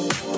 Oh, oh, oh.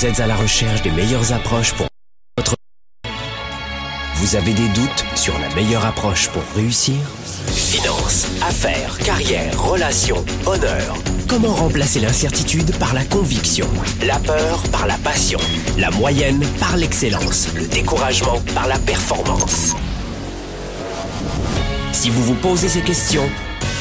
Vous êtes à la recherche des meilleures approches pour votre... Vous avez des doutes sur la meilleure approche pour réussir? Finances, affaires, carrière, relations, honneur. Comment remplacer l'incertitude par la conviction? La peur par la passion. La moyenne par l'excellence. Le découragement par la performance. Si vous vous posez ces questions,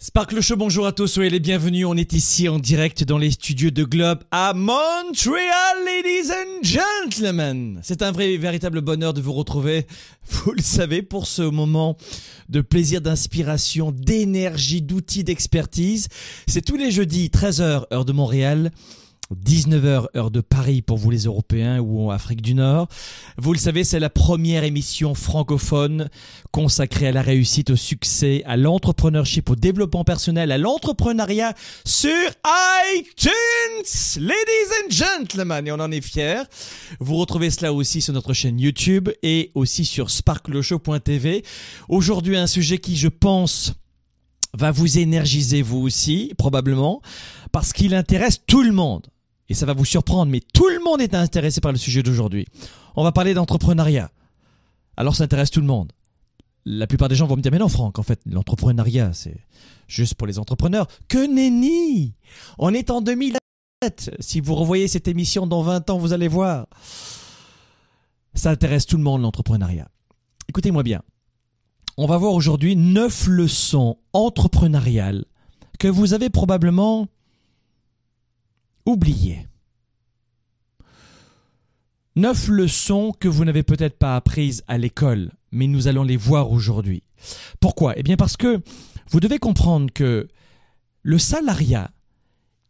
Sparkle Show, bonjour à tous, soyez les bienvenus. On est ici en direct dans les studios de Globe à Montréal, ladies and gentlemen. C'est un vrai, véritable bonheur de vous retrouver, vous le savez, pour ce moment de plaisir, d'inspiration, d'énergie, d'outils, d'expertise. C'est tous les jeudis, 13h, heure de Montréal. 19h heure de Paris pour vous les Européens ou en Afrique du Nord. Vous le savez, c'est la première émission francophone consacrée à la réussite, au succès, à l'entrepreneurship, au développement personnel, à l'entrepreneuriat sur iTunes. Ladies and gentlemen, et on en est fiers. Vous retrouvez cela aussi sur notre chaîne YouTube et aussi sur sparkleshow.tv. Aujourd'hui, un sujet qui, je pense, va vous énergiser vous aussi, probablement, parce qu'il intéresse tout le monde et ça va vous surprendre, mais tout le monde est intéressé par le sujet d'aujourd'hui. On va parler d'entrepreneuriat. Alors ça intéresse tout le monde. La plupart des gens vont me dire, mais non Franck, en fait, l'entrepreneuriat, c'est juste pour les entrepreneurs. Que nenni On est en 2007. Si vous revoyez cette émission dans 20 ans, vous allez voir. Ça intéresse tout le monde, l'entrepreneuriat. Écoutez-moi bien. On va voir aujourd'hui 9 leçons entrepreneuriales que vous avez probablement oubliées. Neuf leçons que vous n'avez peut-être pas apprises à l'école, mais nous allons les voir aujourd'hui. Pourquoi? Eh bien parce que vous devez comprendre que le salariat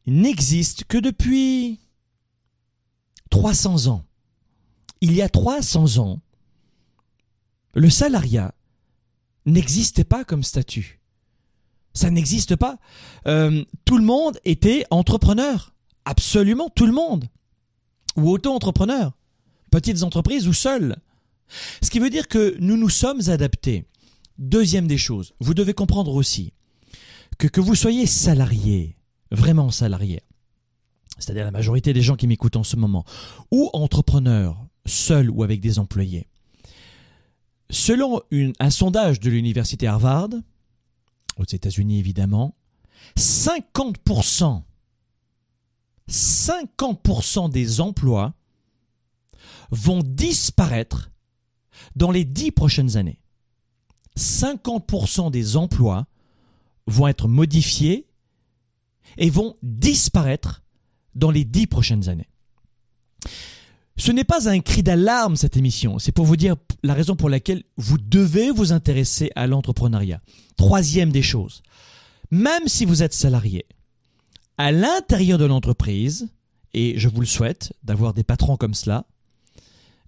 n'existe que depuis 300 ans. Il y a 300 ans, le salariat n'existait pas comme statut. Ça n'existe pas. Euh, tout le monde était entrepreneur. Absolument tout le monde. Ou auto-entrepreneur. Petites entreprises ou seuls. Ce qui veut dire que nous nous sommes adaptés. Deuxième des choses, vous devez comprendre aussi que que vous soyez salarié, vraiment salarié, c'est-à-dire la majorité des gens qui m'écoutent en ce moment, ou entrepreneur, seul ou avec des employés, selon un sondage de l'université Harvard, aux États-Unis évidemment, 50% 50% des emplois vont disparaître dans les dix prochaines années. 50% des emplois vont être modifiés et vont disparaître dans les dix prochaines années. Ce n'est pas un cri d'alarme cette émission, c'est pour vous dire la raison pour laquelle vous devez vous intéresser à l'entrepreneuriat. Troisième des choses, même si vous êtes salarié, à l'intérieur de l'entreprise, et je vous le souhaite d'avoir des patrons comme cela,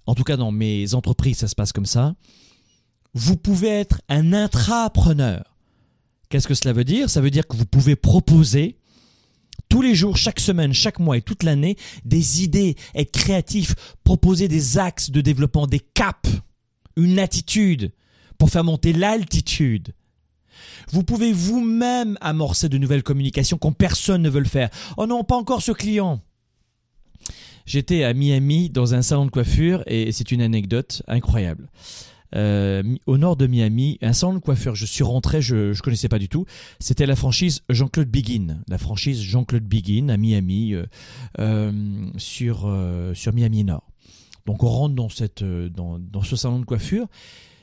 en tout cas dans mes entreprises ça se passe comme ça, vous pouvez être un intrapreneur. Qu'est-ce que cela veut dire? Ça veut dire que vous pouvez proposer tous les jours, chaque semaine, chaque mois et toute l'année des idées, être créatif, proposer des axes de développement, des caps, une attitude pour faire monter l'altitude. Vous pouvez vous-même amorcer de nouvelles communications quand personne ne veut le faire. Oh non, pas encore ce client. J'étais à Miami dans un salon de coiffure et c'est une anecdote incroyable. Euh, au nord de Miami, un salon de coiffure. Je suis rentré, je ne connaissais pas du tout. C'était la franchise Jean-Claude Begin, la franchise Jean-Claude Begin à Miami, euh, euh, sur, sur Miami Nord. Donc on rentre dans, cette, dans, dans ce salon de coiffure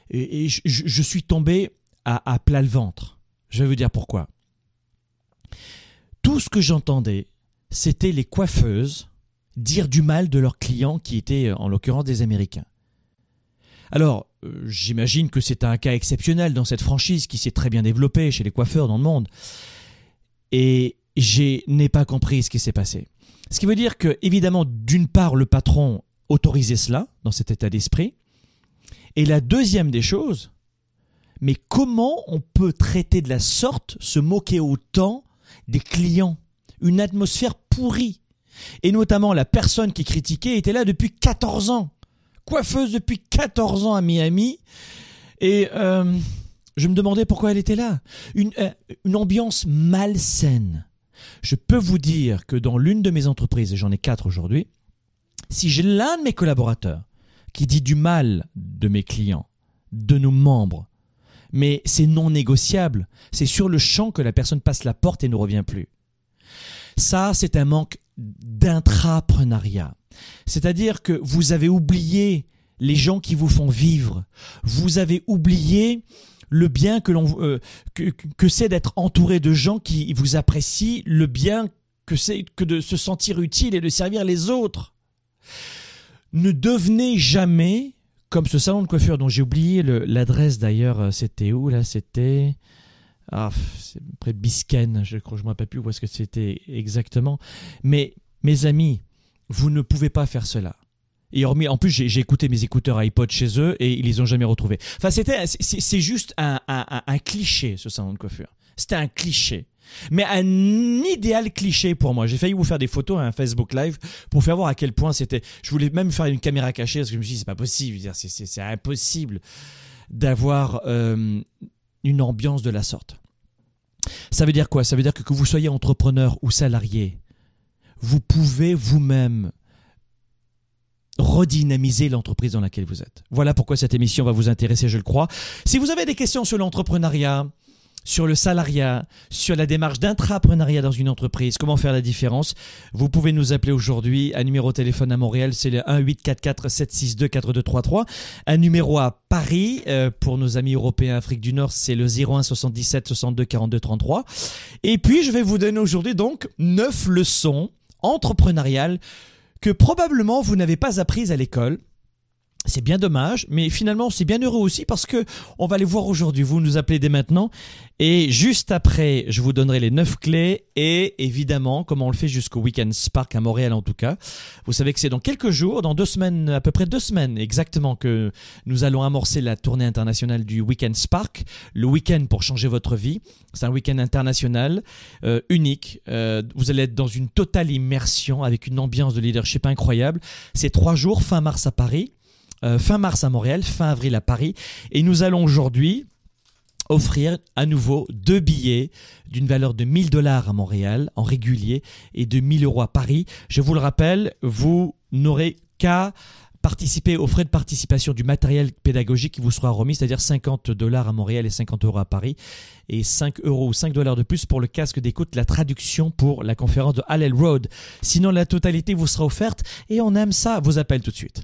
et, je suis tombé à, plat le ventre. Je vais vous dire pourquoi. Tout ce que j'entendais, c'était les coiffeuses dire du mal de leurs clients qui étaient en l'occurrence des Américains. Alors, euh, j'imagine que c'est un cas exceptionnel dans cette franchise qui s'est très bien développée chez les coiffeurs dans le monde. Et je n'ai pas compris ce qui s'est passé. Ce qui veut dire que, évidemment, d'une part, le patron autorisait cela dans cet état d'esprit. Et la deuxième des choses, mais comment on peut traiter de la sorte, se moquer autant des clients? Une atmosphère pourrie. Et notamment la personne qui critiquait était là depuis 14 ans. Coiffeuse depuis 14 ans à Miami. Et euh, je me demandais pourquoi elle était là. Une, euh, une ambiance malsaine. Je peux vous dire que dans l'une de mes entreprises, et j'en ai quatre aujourd'hui, si j'ai l'un de mes collaborateurs qui dit du mal de mes clients, de nos membres, mais c'est non négociable, c'est sur le champ que la personne passe la porte et ne revient plus. Ça, c'est un manque d'intrapreneuriat. C'est-à-dire que vous avez oublié les gens qui vous font vivre. Vous avez oublié le bien que l'on euh, que, que c'est d'être entouré de gens qui vous apprécient, le bien que c'est que de se sentir utile et de servir les autres. Ne devenez jamais comme ce salon de coiffure dont j'ai oublié l'adresse d'ailleurs, euh, c'était où là? C'était ah, près de Biscayne, je crois, je me rappelle plus où est-ce que c'était exactement. Mais mes amis, vous ne pouvez pas faire cela. Et hormis, en plus, j'ai écouté mes écouteurs iPod chez eux et ils les ont jamais retrouvés. Enfin, c'était, c'est juste un, cliché ce salon de coiffure. C'était un cliché. Mais un idéal cliché pour moi. J'ai failli vous faire des photos à un Facebook Live pour faire voir à quel point c'était. Je voulais même faire une caméra cachée parce que je me suis dit c'est pas possible. C'est impossible d'avoir euh, une ambiance de la sorte. Ça veut dire quoi? Ça veut dire que que vous soyez entrepreneur ou salarié, vous pouvez vous-même redynamiser l'entreprise dans laquelle vous êtes. Voilà pourquoi cette émission va vous intéresser, je le crois. Si vous avez des questions sur l'entrepreneuriat, sur le salariat, sur la démarche d'intrapreneuriat dans une entreprise, comment faire la différence, vous pouvez nous appeler aujourd'hui. Un numéro de téléphone à Montréal, c'est le 1 844 762 4233. Un numéro à Paris, euh, pour nos amis européens Afrique du Nord, c'est le 01 77 62 42 33. Et puis, je vais vous donner aujourd'hui donc neuf leçons entrepreneuriales que probablement vous n'avez pas apprises à l'école c'est bien dommage, mais finalement c'est bien heureux aussi parce que on va les voir aujourd'hui. Vous nous appelez dès maintenant et juste après, je vous donnerai les neuf clés et évidemment comment on le fait jusqu'au Weekend Spark à Montréal en tout cas. Vous savez que c'est dans quelques jours, dans deux semaines, à peu près deux semaines exactement, que nous allons amorcer la tournée internationale du Weekend Spark, le week-end pour changer votre vie. C'est un week-end international euh, unique. Euh, vous allez être dans une totale immersion avec une ambiance de leadership incroyable. C'est trois jours, fin mars à Paris. Euh, fin mars à Montréal, fin avril à Paris. Et nous allons aujourd'hui offrir à nouveau deux billets d'une valeur de 1000 dollars à Montréal en régulier et de 1000 euros à Paris. Je vous le rappelle, vous n'aurez qu'à participer aux frais de participation du matériel pédagogique qui vous sera remis, c'est-à-dire 50 dollars à Montréal et 50 euros à Paris, et 5 euros ou 5 dollars de plus pour le casque d'écoute, la traduction pour la conférence de Hallel Road. Sinon, la totalité vous sera offerte et on aime ça. Vos appels tout de suite.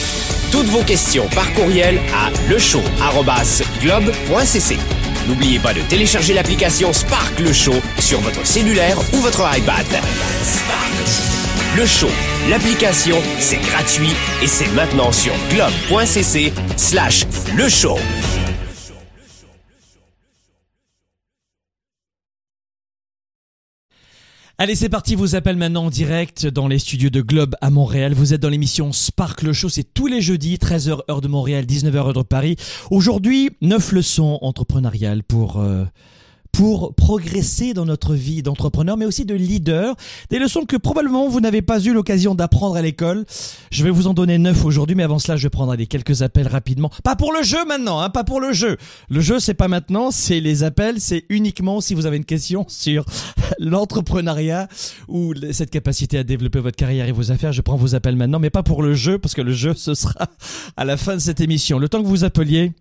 toutes vos questions par courriel à lechaud.globe.cc. N'oubliez pas de télécharger l'application Spark Le Show sur votre cellulaire ou votre iPad. Spark. Le Show, l'application, c'est gratuit et c'est maintenant sur globe.cc slash le show. Allez, c'est parti, vous appelle maintenant en direct dans les studios de Globe à Montréal. Vous êtes dans l'émission Sparkle Show, c'est tous les jeudis, 13h heure de Montréal, 19h heure de Paris. Aujourd'hui, 9 leçons entrepreneuriales pour... Euh, pour progresser dans notre vie d'entrepreneur, mais aussi de leader. Des leçons que probablement vous n'avez pas eu l'occasion d'apprendre à l'école. Je vais vous en donner neuf aujourd'hui, mais avant cela, je prendrai des quelques appels rapidement. Pas pour le jeu maintenant, hein, pas pour le jeu. Le jeu, c'est pas maintenant, c'est les appels, c'est uniquement si vous avez une question sur l'entrepreneuriat ou cette capacité à développer votre carrière et vos affaires. Je prends vos appels maintenant, mais pas pour le jeu, parce que le jeu, ce sera à la fin de cette émission. Le temps que vous appeliez,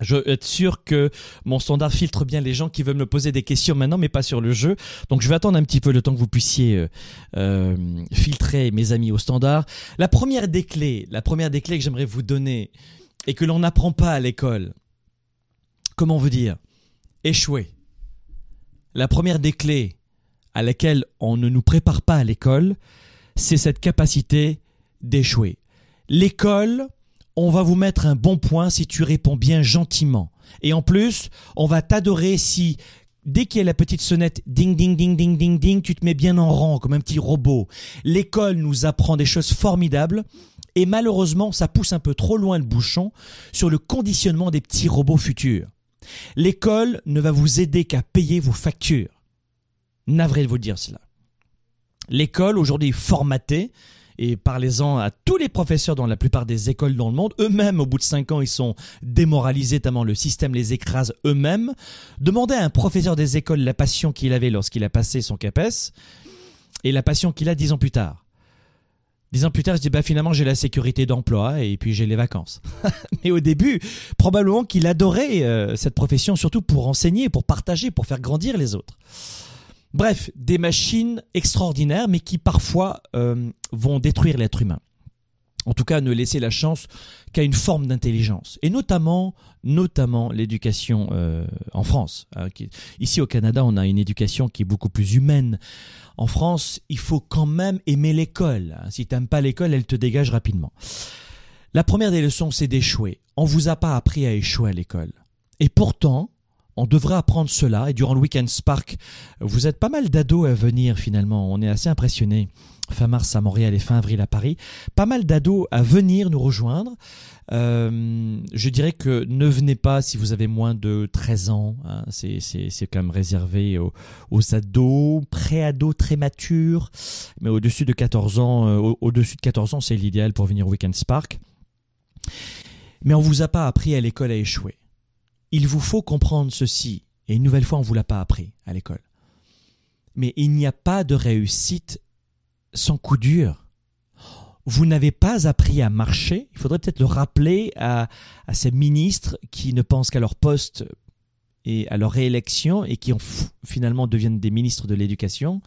Je veux être sûr que mon standard filtre bien les gens qui veulent me poser des questions maintenant, mais pas sur le jeu. Donc je vais attendre un petit peu le temps que vous puissiez euh, euh, filtrer mes amis au standard. La première des clés, la première des clés que j'aimerais vous donner et que l'on n'apprend pas à l'école, comment vous dire, échouer. La première des clés à laquelle on ne nous prépare pas à l'école, c'est cette capacité d'échouer. L'école, on va vous mettre un bon point si tu réponds bien gentiment. Et en plus, on va t'adorer si dès qu'il y a la petite sonnette ding ding ding ding ding ding, tu te mets bien en rang comme un petit robot. L'école nous apprend des choses formidables et malheureusement, ça pousse un peu trop loin le bouchon sur le conditionnement des petits robots futurs. L'école ne va vous aider qu'à payer vos factures. Navré de vous dire cela. L'école aujourd'hui formatée et parlez-en à tous les professeurs dans la plupart des écoles dans le monde. Eux-mêmes, au bout de cinq ans, ils sont démoralisés, tellement le système les écrase eux-mêmes. Demandez à un professeur des écoles la passion qu'il avait lorsqu'il a passé son CAPES et la passion qu'il a dix ans plus tard. Dix ans plus tard, je dis bah finalement j'ai la sécurité d'emploi et puis j'ai les vacances. Mais au début, probablement qu'il adorait euh, cette profession surtout pour enseigner, pour partager, pour faire grandir les autres. Bref, des machines extraordinaires, mais qui parfois euh, vont détruire l'être humain. En tout cas, ne laisser la chance qu'à une forme d'intelligence. Et notamment, notamment l'éducation euh, en France. Hein, ici au Canada, on a une éducation qui est beaucoup plus humaine. En France, il faut quand même aimer l'école. Hein. Si tu n'aimes pas l'école, elle te dégage rapidement. La première des leçons, c'est d'échouer. On vous a pas appris à échouer à l'école. Et pourtant, on devrait apprendre cela. Et durant le Weekend Spark, vous êtes pas mal d'ados à venir finalement. On est assez impressionnés. Fin mars à Montréal et fin avril à Paris. Pas mal d'ados à venir nous rejoindre. Euh, je dirais que ne venez pas si vous avez moins de 13 ans. Hein. C'est, quand même réservé aux, aux ados, pré-ados très matures. Mais au-dessus de 14 ans, euh, au-dessus de 14 ans, c'est l'idéal pour venir au Weekend Spark. Mais on vous a pas appris à l'école à échouer. Il vous faut comprendre ceci, et une nouvelle fois on ne vous l'a pas appris à l'école. Mais il n'y a pas de réussite sans coup dur. Vous n'avez pas appris à marcher. Il faudrait peut-être le rappeler à, ces ministres qui ne pensent qu'à leur poste et à leur réélection et qui finalement deviennent des ministres de l'éducation,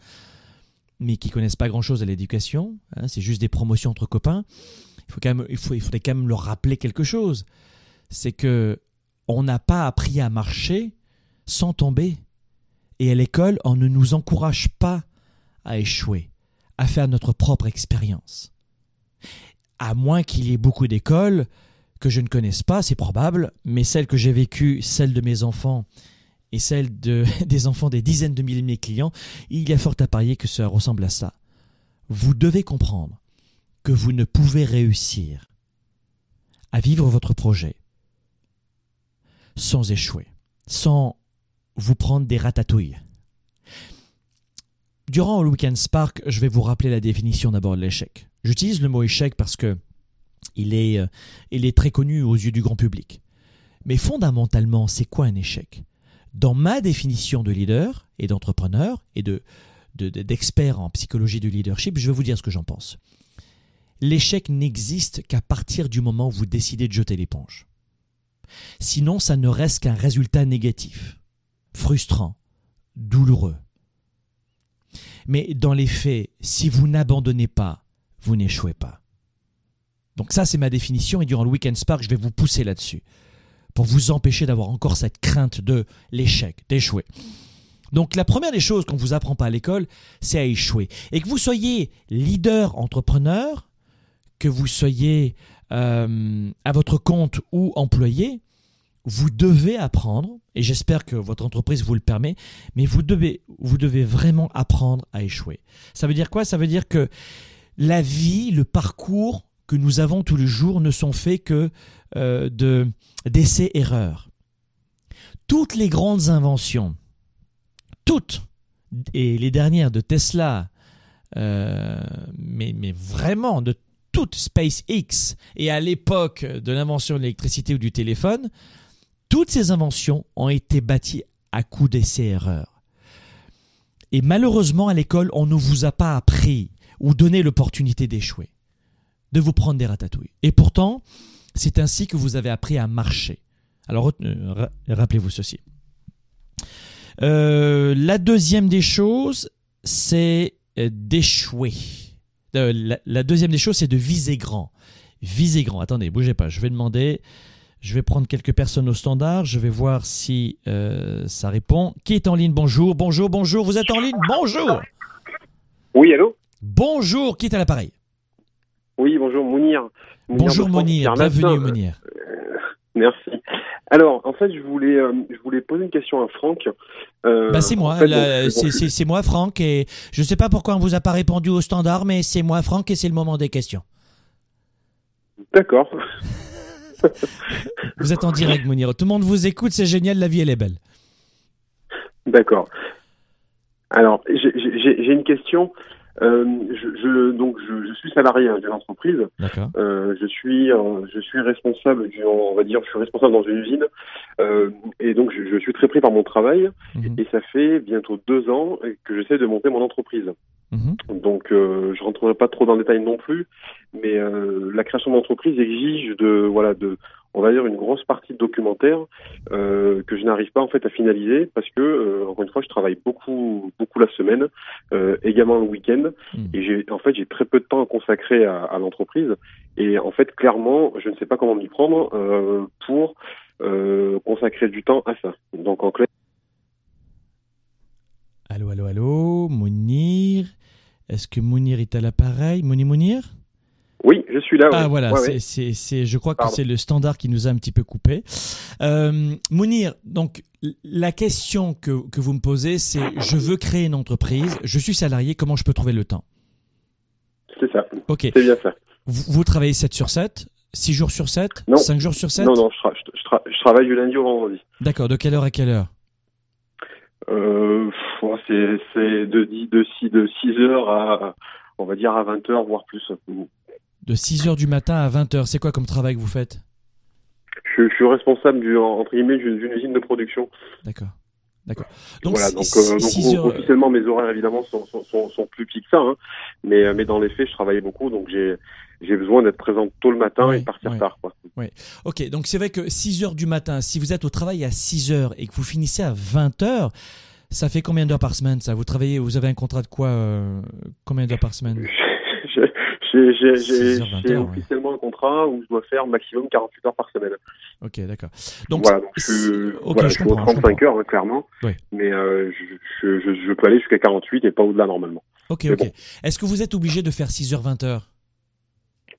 mais qui connaissent pas grand-chose à l'éducation. Hein, c'est juste des promotions entre copains. Il, faut quand même, il, faut, il faudrait quand même leur rappeler quelque chose. C'est que on n'a pas appris à marcher sans tomber. Et à l'école, on ne nous encourage pas à échouer, à faire notre propre expérience. À moins qu'il y ait beaucoup d'écoles que je ne connaisse pas, c'est probable, mais celles que j'ai vécues, celles de mes enfants et celles de, des enfants des dizaines de milliers de mes clients, il y a fort à parier que ça ressemble à ça. Vous devez comprendre que vous ne pouvez réussir à vivre votre projet sans échouer, sans vous prendre des ratatouilles. Durant le Weekend Spark, je vais vous rappeler la définition d'abord de l'échec. J'utilise le mot échec parce que il est, euh, très connu aux yeux du grand public. Mais fondamentalement, c'est quoi un échec? Dans ma définition de leader et d'entrepreneur et de, d'expert en psychologie du leadership, je vais vous dire ce que j'en pense. L'échec n'existe qu'à partir du moment où vous décidez de jeter l'éponge. Sinon, ça ne reste qu'un résultat négatif, frustrant, douloureux. Mais dans les faits, si vous n'abandonnez pas, vous n'échouez pas. Donc ça, c'est ma définition, et durant le Weekend Spark, je vais vous pousser là-dessus, pour vous empêcher d'avoir encore cette crainte de l'échec, d'échouer. Donc la première des choses qu'on ne vous apprend pas à l'école, c'est à échouer. Et que vous soyez leader, entrepreneur, que vous soyez euh, à votre compte ou employé, vous devez apprendre, et j'espère que votre entreprise vous le permet, mais vous devez, vous devez vraiment apprendre à échouer. Ça veut dire quoi? Ça veut dire que la vie, le parcours que nous avons tous les jours ne sont faits que euh, de d'essais-erreurs. Toutes les grandes inventions, toutes, et les dernières de Tesla, euh, mais, mais vraiment de toute SpaceX et à l'époque de l'invention de l'électricité ou du téléphone, toutes ces inventions ont été bâties à coups d'essais-erreurs. Et malheureusement, à l'école, on ne vous a pas appris ou donné l'opportunité d'échouer, de vous prendre des ratatouilles. Et pourtant, c'est ainsi que vous avez appris à marcher, Alors euh, rappelez-vous ceci. Euh, la deuxième des choses, c'est d'échouer. La, deuxième des choses, c'est de viser grand. Viser grand. Attendez, bougez pas. Je vais demander. Je vais prendre quelques personnes au standard. Je vais voir si ça répond. Qui est en ligne? Bonjour, bonjour, bonjour. Vous êtes en ligne? Bonjour. Oui, allô? Bonjour. Qui est à l'appareil? Oui, bonjour, Mounir. bonjour, Mounir. Bienvenue, Mounir. Merci. Alors, en fait, je voulais, euh, je voulais poser une question à Franck. Euh, bah, c'est moi, c'est moi, Franck, et je ne sais pas pourquoi on vous a pas répondu au standard, mais c'est moi, Franck, et c'est le moment des questions. D'accord. vous êtes en direct, Mounir. Tout le monde vous écoute, c'est génial, la vie, elle est belle. D'accord. Alors, j'ai une question. Euh, je, je, donc je, je, suis salarié hein, d'une entreprise. Euh, je suis euh, je suis responsable du, on va dire je suis responsable dans une usine euh, et donc je, je, suis très pris par mon travail mhm. et ça fait bientôt deux ans que j'essaie de monter mon entreprise. Mhm. Donc euh, je rentrerai pas trop dans le détail non plus, mais euh, la création d'entreprise exige de voilà de on va dire une grosse partie de documentaire euh, que je n'arrive pas en fait à finaliser parce que euh, encore une fois je travaille beaucoup beaucoup la semaine, euh, également le week-end hmm. et j'ai en fait j'ai très peu de temps à consacrer à, à l'entreprise et en fait clairement je ne sais pas comment m'y prendre euh, pour euh, consacrer du temps à ça. Donc en clair. Allô allô allô Mounir, est-ce que Mounir est à l'appareil? Mounir Mounir? Oui, je suis là. Ah voilà, c'est, c'est, je crois que c'est le standard qui nous a un petit peu coupé. Euh, Mounir, donc la question que, que vous me posez, c'est je veux créer une entreprise, je suis salarié, comment je peux trouver le temps? C'est ça. Ok. C'est bien ça. Vous, travaillez 7 sur 7 6 jours sur 7 non. 5 jours sur 7 Non, non, je, travaille du lundi au vendredi. D'accord, de quelle heure à quelle heure? Euh, c'est, c'est de, de, 6, de 6 heures à, on va dire, à 20 heures, voire plus. De 6h du matin à 20h, c'est quoi comme travail que vous faites? Je, suis responsable du, entre guillemets d'une usine de production. D'accord. D'accord. Donc, voilà, donc, euh, officiellement mes horaires évidemment sont, sont, sont, plus petits que ça, hein. mais, euh, mais dans les faits je travaillais beaucoup donc j'ai j'ai besoin d'être présent tôt le matin et partir tard. Quoi. Oui. Ok, donc c'est vrai que 6 heures du matin, si vous êtes au travail à 6 heures et que vous finissez à 20 heures, ça fait combien d'heures par semaine ça? Vous travaillez, vous avez un contrat de quoi euh, Combien d'heures par semaine? j'ai officiellement un contrat où je dois faire maximum 48 heures par semaine. Ok, d'accord. Donc, voilà, donc je, voilà, je, suis 35 heures, hein, clairement. Mais euh, je, peux aller jusqu'à 48 et pas au-delà normalement. Ok, ok. Est-ce que vous êtes obligé de faire 6 heures, 20 heures?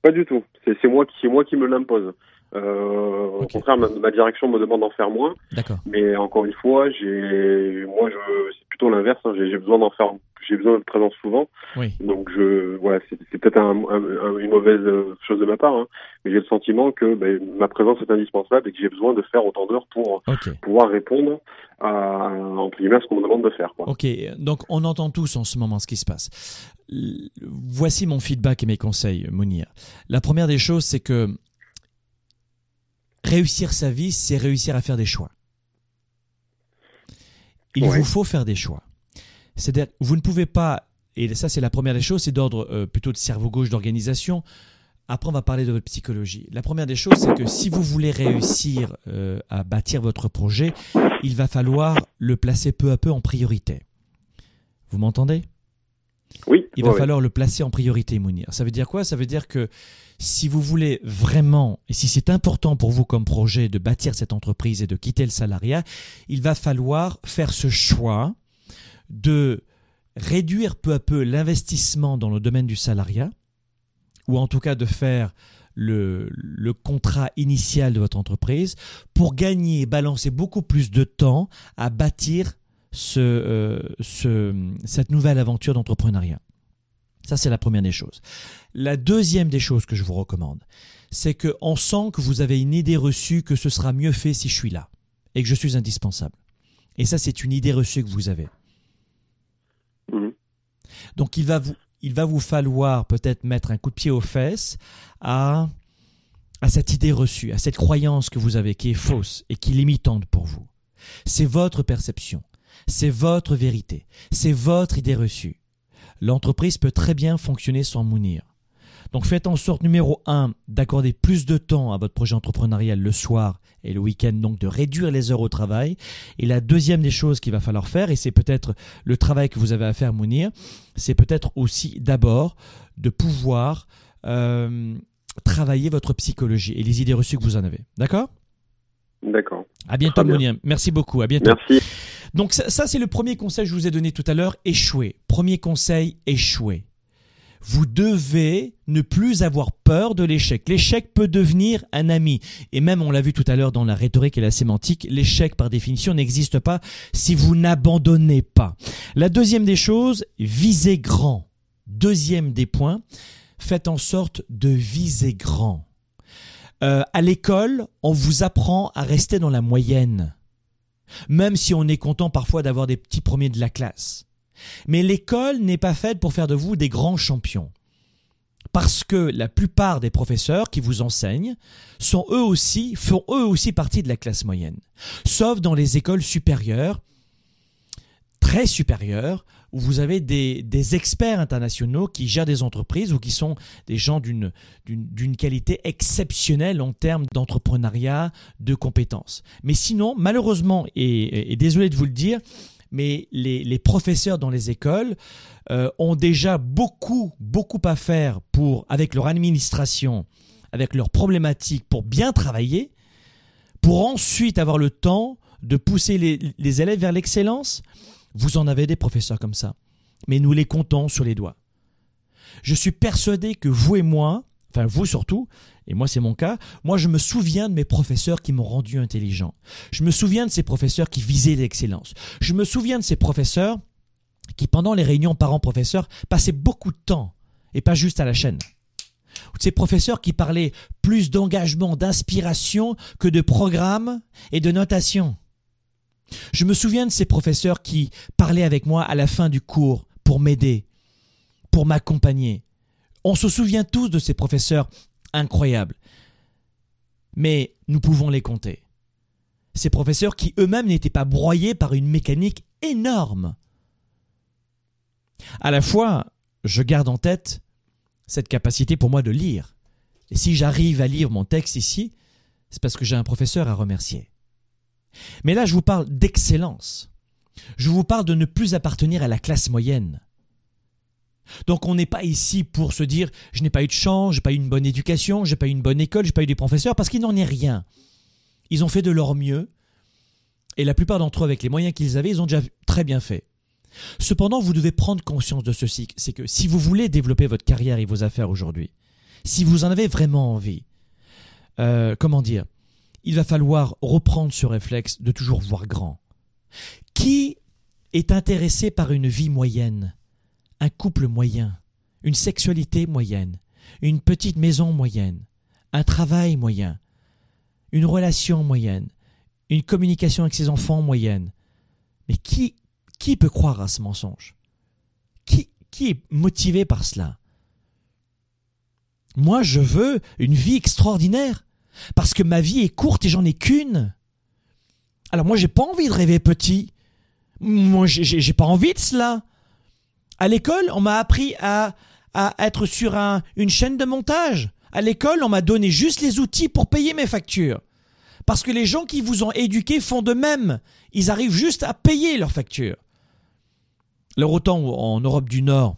Pas du tout. C'est moi, moi qui me l'impose. Euh, Au contraire, ma, ma, direction me demande d'en faire moins. D'accord. Mais encore une fois, j'ai, moi, je, c'est plutôt l'inverse. Hein, j'ai besoin d'en faire, j'ai besoin de présence souvent. Oui. Donc je, voilà, c'est peut-être un, un, une mauvaise chose de ma part, hein, mais j'ai le sentiment que ben, ma présence est indispensable et que j'ai besoin de faire autant d'heures pour pouvoir répondre à, entre guillemets, à ce qu'on me demande de faire. Quoi. Ok. Donc on entend tous en ce moment ce qui se passe. Voici mon feedback et mes conseils, Mounir. La première des choses, c'est que réussir sa vie, c'est réussir à faire des choix. Il vous faut faire des choix. C'est-à-dire, vous ne pouvez pas, et ça c'est la première des choses, c'est d'ordre euh, plutôt de cerveau gauche d'organisation. Après, on va parler de votre psychologie. La première des choses, c'est que si vous voulez réussir euh, à bâtir votre projet, il va falloir le placer peu à peu en priorité. Vous m'entendez? Oui. Il va falloir le placer en priorité, Mounir. Ça veut dire quoi? Ça veut dire que si vous voulez vraiment, et si c'est important pour vous comme projet de bâtir cette entreprise et de quitter le salariat, il va falloir faire ce choix de réduire peu à peu l'investissement dans le domaine du salariat, ou en tout cas de faire le, contrat initial de votre entreprise, pour gagner et balancer beaucoup plus de temps à bâtir euh, cette nouvelle aventure d'entrepreneuriat. Ça, c'est la première des choses. La deuxième des choses que je vous recommande, c'est qu'on sent que vous avez une idée reçue que ce sera mieux fait si je suis là et que je suis indispensable. Et ça, c'est une idée reçue que vous avez. Mhm. Donc, il va vous, il va vous falloir peut-être mettre un coup de pied aux fesses à, à cette idée reçue, à cette croyance que vous avez qui est fausse et qui est limitante pour vous. C'est votre perception, c'est votre vérité, c'est votre idée reçue l'entreprise peut très bien fonctionner sans Mounir. Donc faites en sorte, numéro un, d'accorder plus de temps à votre projet entrepreneurial le soir et le week-end, donc de réduire les heures au travail. Et la deuxième des choses qu'il va falloir faire, et c'est peut-être le travail que vous avez à faire, Mounir, c'est peut-être aussi d'abord de pouvoir euh, travailler votre psychologie et les idées reçues que vous en avez. D'accord? D'accord. À bientôt, Mounir. Merci beaucoup. À bientôt. Merci. Donc ça, ça c'est le premier conseil que je vous ai donné tout à l'heure. Échouer. Premier conseil, échouer. Vous devez ne plus avoir peur de l'échec. L'échec peut devenir un ami. Et même, on l'a vu tout à l'heure dans la rhétorique et la sémantique, l'échec par définition n'existe pas si vous n'abandonnez pas. La deuxième des choses, visez grand. Deuxième des points, faites en sorte de viser grand. Euh, à l'école, on vous apprend à rester dans la moyenne, même si on est content parfois d'avoir des petits premiers de la classe. Mais l'école n'est pas faite pour faire de vous des grands champions. Parce que la plupart des professeurs qui vous enseignent sont eux aussi, font eux aussi partie de la classe moyenne. Sauf dans les écoles supérieures, très supérieures, où vous avez des, experts internationaux qui gèrent des entreprises ou qui sont des gens d'une, qualité exceptionnelle en termes d'entrepreneuriat, de compétences. Mais sinon, malheureusement, et désolé de vous le dire, mais les, professeurs dans les écoles euh, ont déjà beaucoup, beaucoup à faire pour, avec leur administration, avec leurs problématiques, pour bien travailler, pour ensuite avoir le temps de pousser les élèves vers l'excellence. Vous en avez des professeurs comme ça, mais nous les comptons sur les doigts. Je suis persuadé que vous et moi, enfin vous surtout, et moi c'est mon cas, moi je me souviens de mes professeurs qui m'ont rendu intelligent. Je me souviens de ces professeurs qui visaient l'excellence. Je me souviens de ces professeurs qui pendant les réunions parents-professeurs passaient beaucoup de temps, et pas juste à la chaîne. Ou de ces professeurs qui parlaient plus d'engagement, d'inspiration que de programme et de notation. Je me souviens de ces professeurs qui parlaient avec moi à la fin du cours pour m'aider, pour m'accompagner. On se souvient tous de ces professeurs incroyables. Mais nous pouvons les compter. Ces professeurs qui eux-mêmes n'étaient pas broyés par une mécanique énorme. À la fois, je garde en tête cette capacité pour moi de lire. Et si j'arrive à lire mon texte ici, c'est parce que j'ai un professeur à remercier. Mais là, je vous parle d'excellence. Je vous parle de ne plus appartenir à la classe moyenne. Donc on n'est pas ici pour se dire je n'ai pas eu de chance, j'ai pas eu une bonne éducation, j'ai pas eu une bonne école, j'ai pas eu des professeurs, parce qu'il n'en est rien. Ils ont fait de leur mieux, et la plupart d'entre eux, avec les moyens qu'ils avaient, ils ont déjà très bien fait. Cependant, vous devez prendre conscience de ceci, c'est que si vous voulez développer votre carrière et vos affaires aujourd'hui, si vous en avez vraiment envie, euh, comment dire, il va falloir reprendre ce réflexe de toujours voir grand. Qui est intéressé par une vie moyenne? Un couple moyen, une sexualité moyenne, une petite maison moyenne, un travail moyen, une relation moyenne, une communication avec ses enfants moyenne. Mais qui, peut croire à ce mensonge? Qui, qui est motivé par cela? Moi, je veux une vie extraordinaire, parce que ma vie est courte et j'en ai qu'une. Alors moi, j'ai pas envie de rêver petit. Moi, j'ai pas envie de cela. À l'école, on m'a appris à, à être sur un, une chaîne de montage. À l'école, on m'a donné juste les outils pour payer mes factures. Parce que les gens qui vous ont éduqué font de même. Ils arrivent juste à payer leurs factures. Alors autant en Europe du Nord,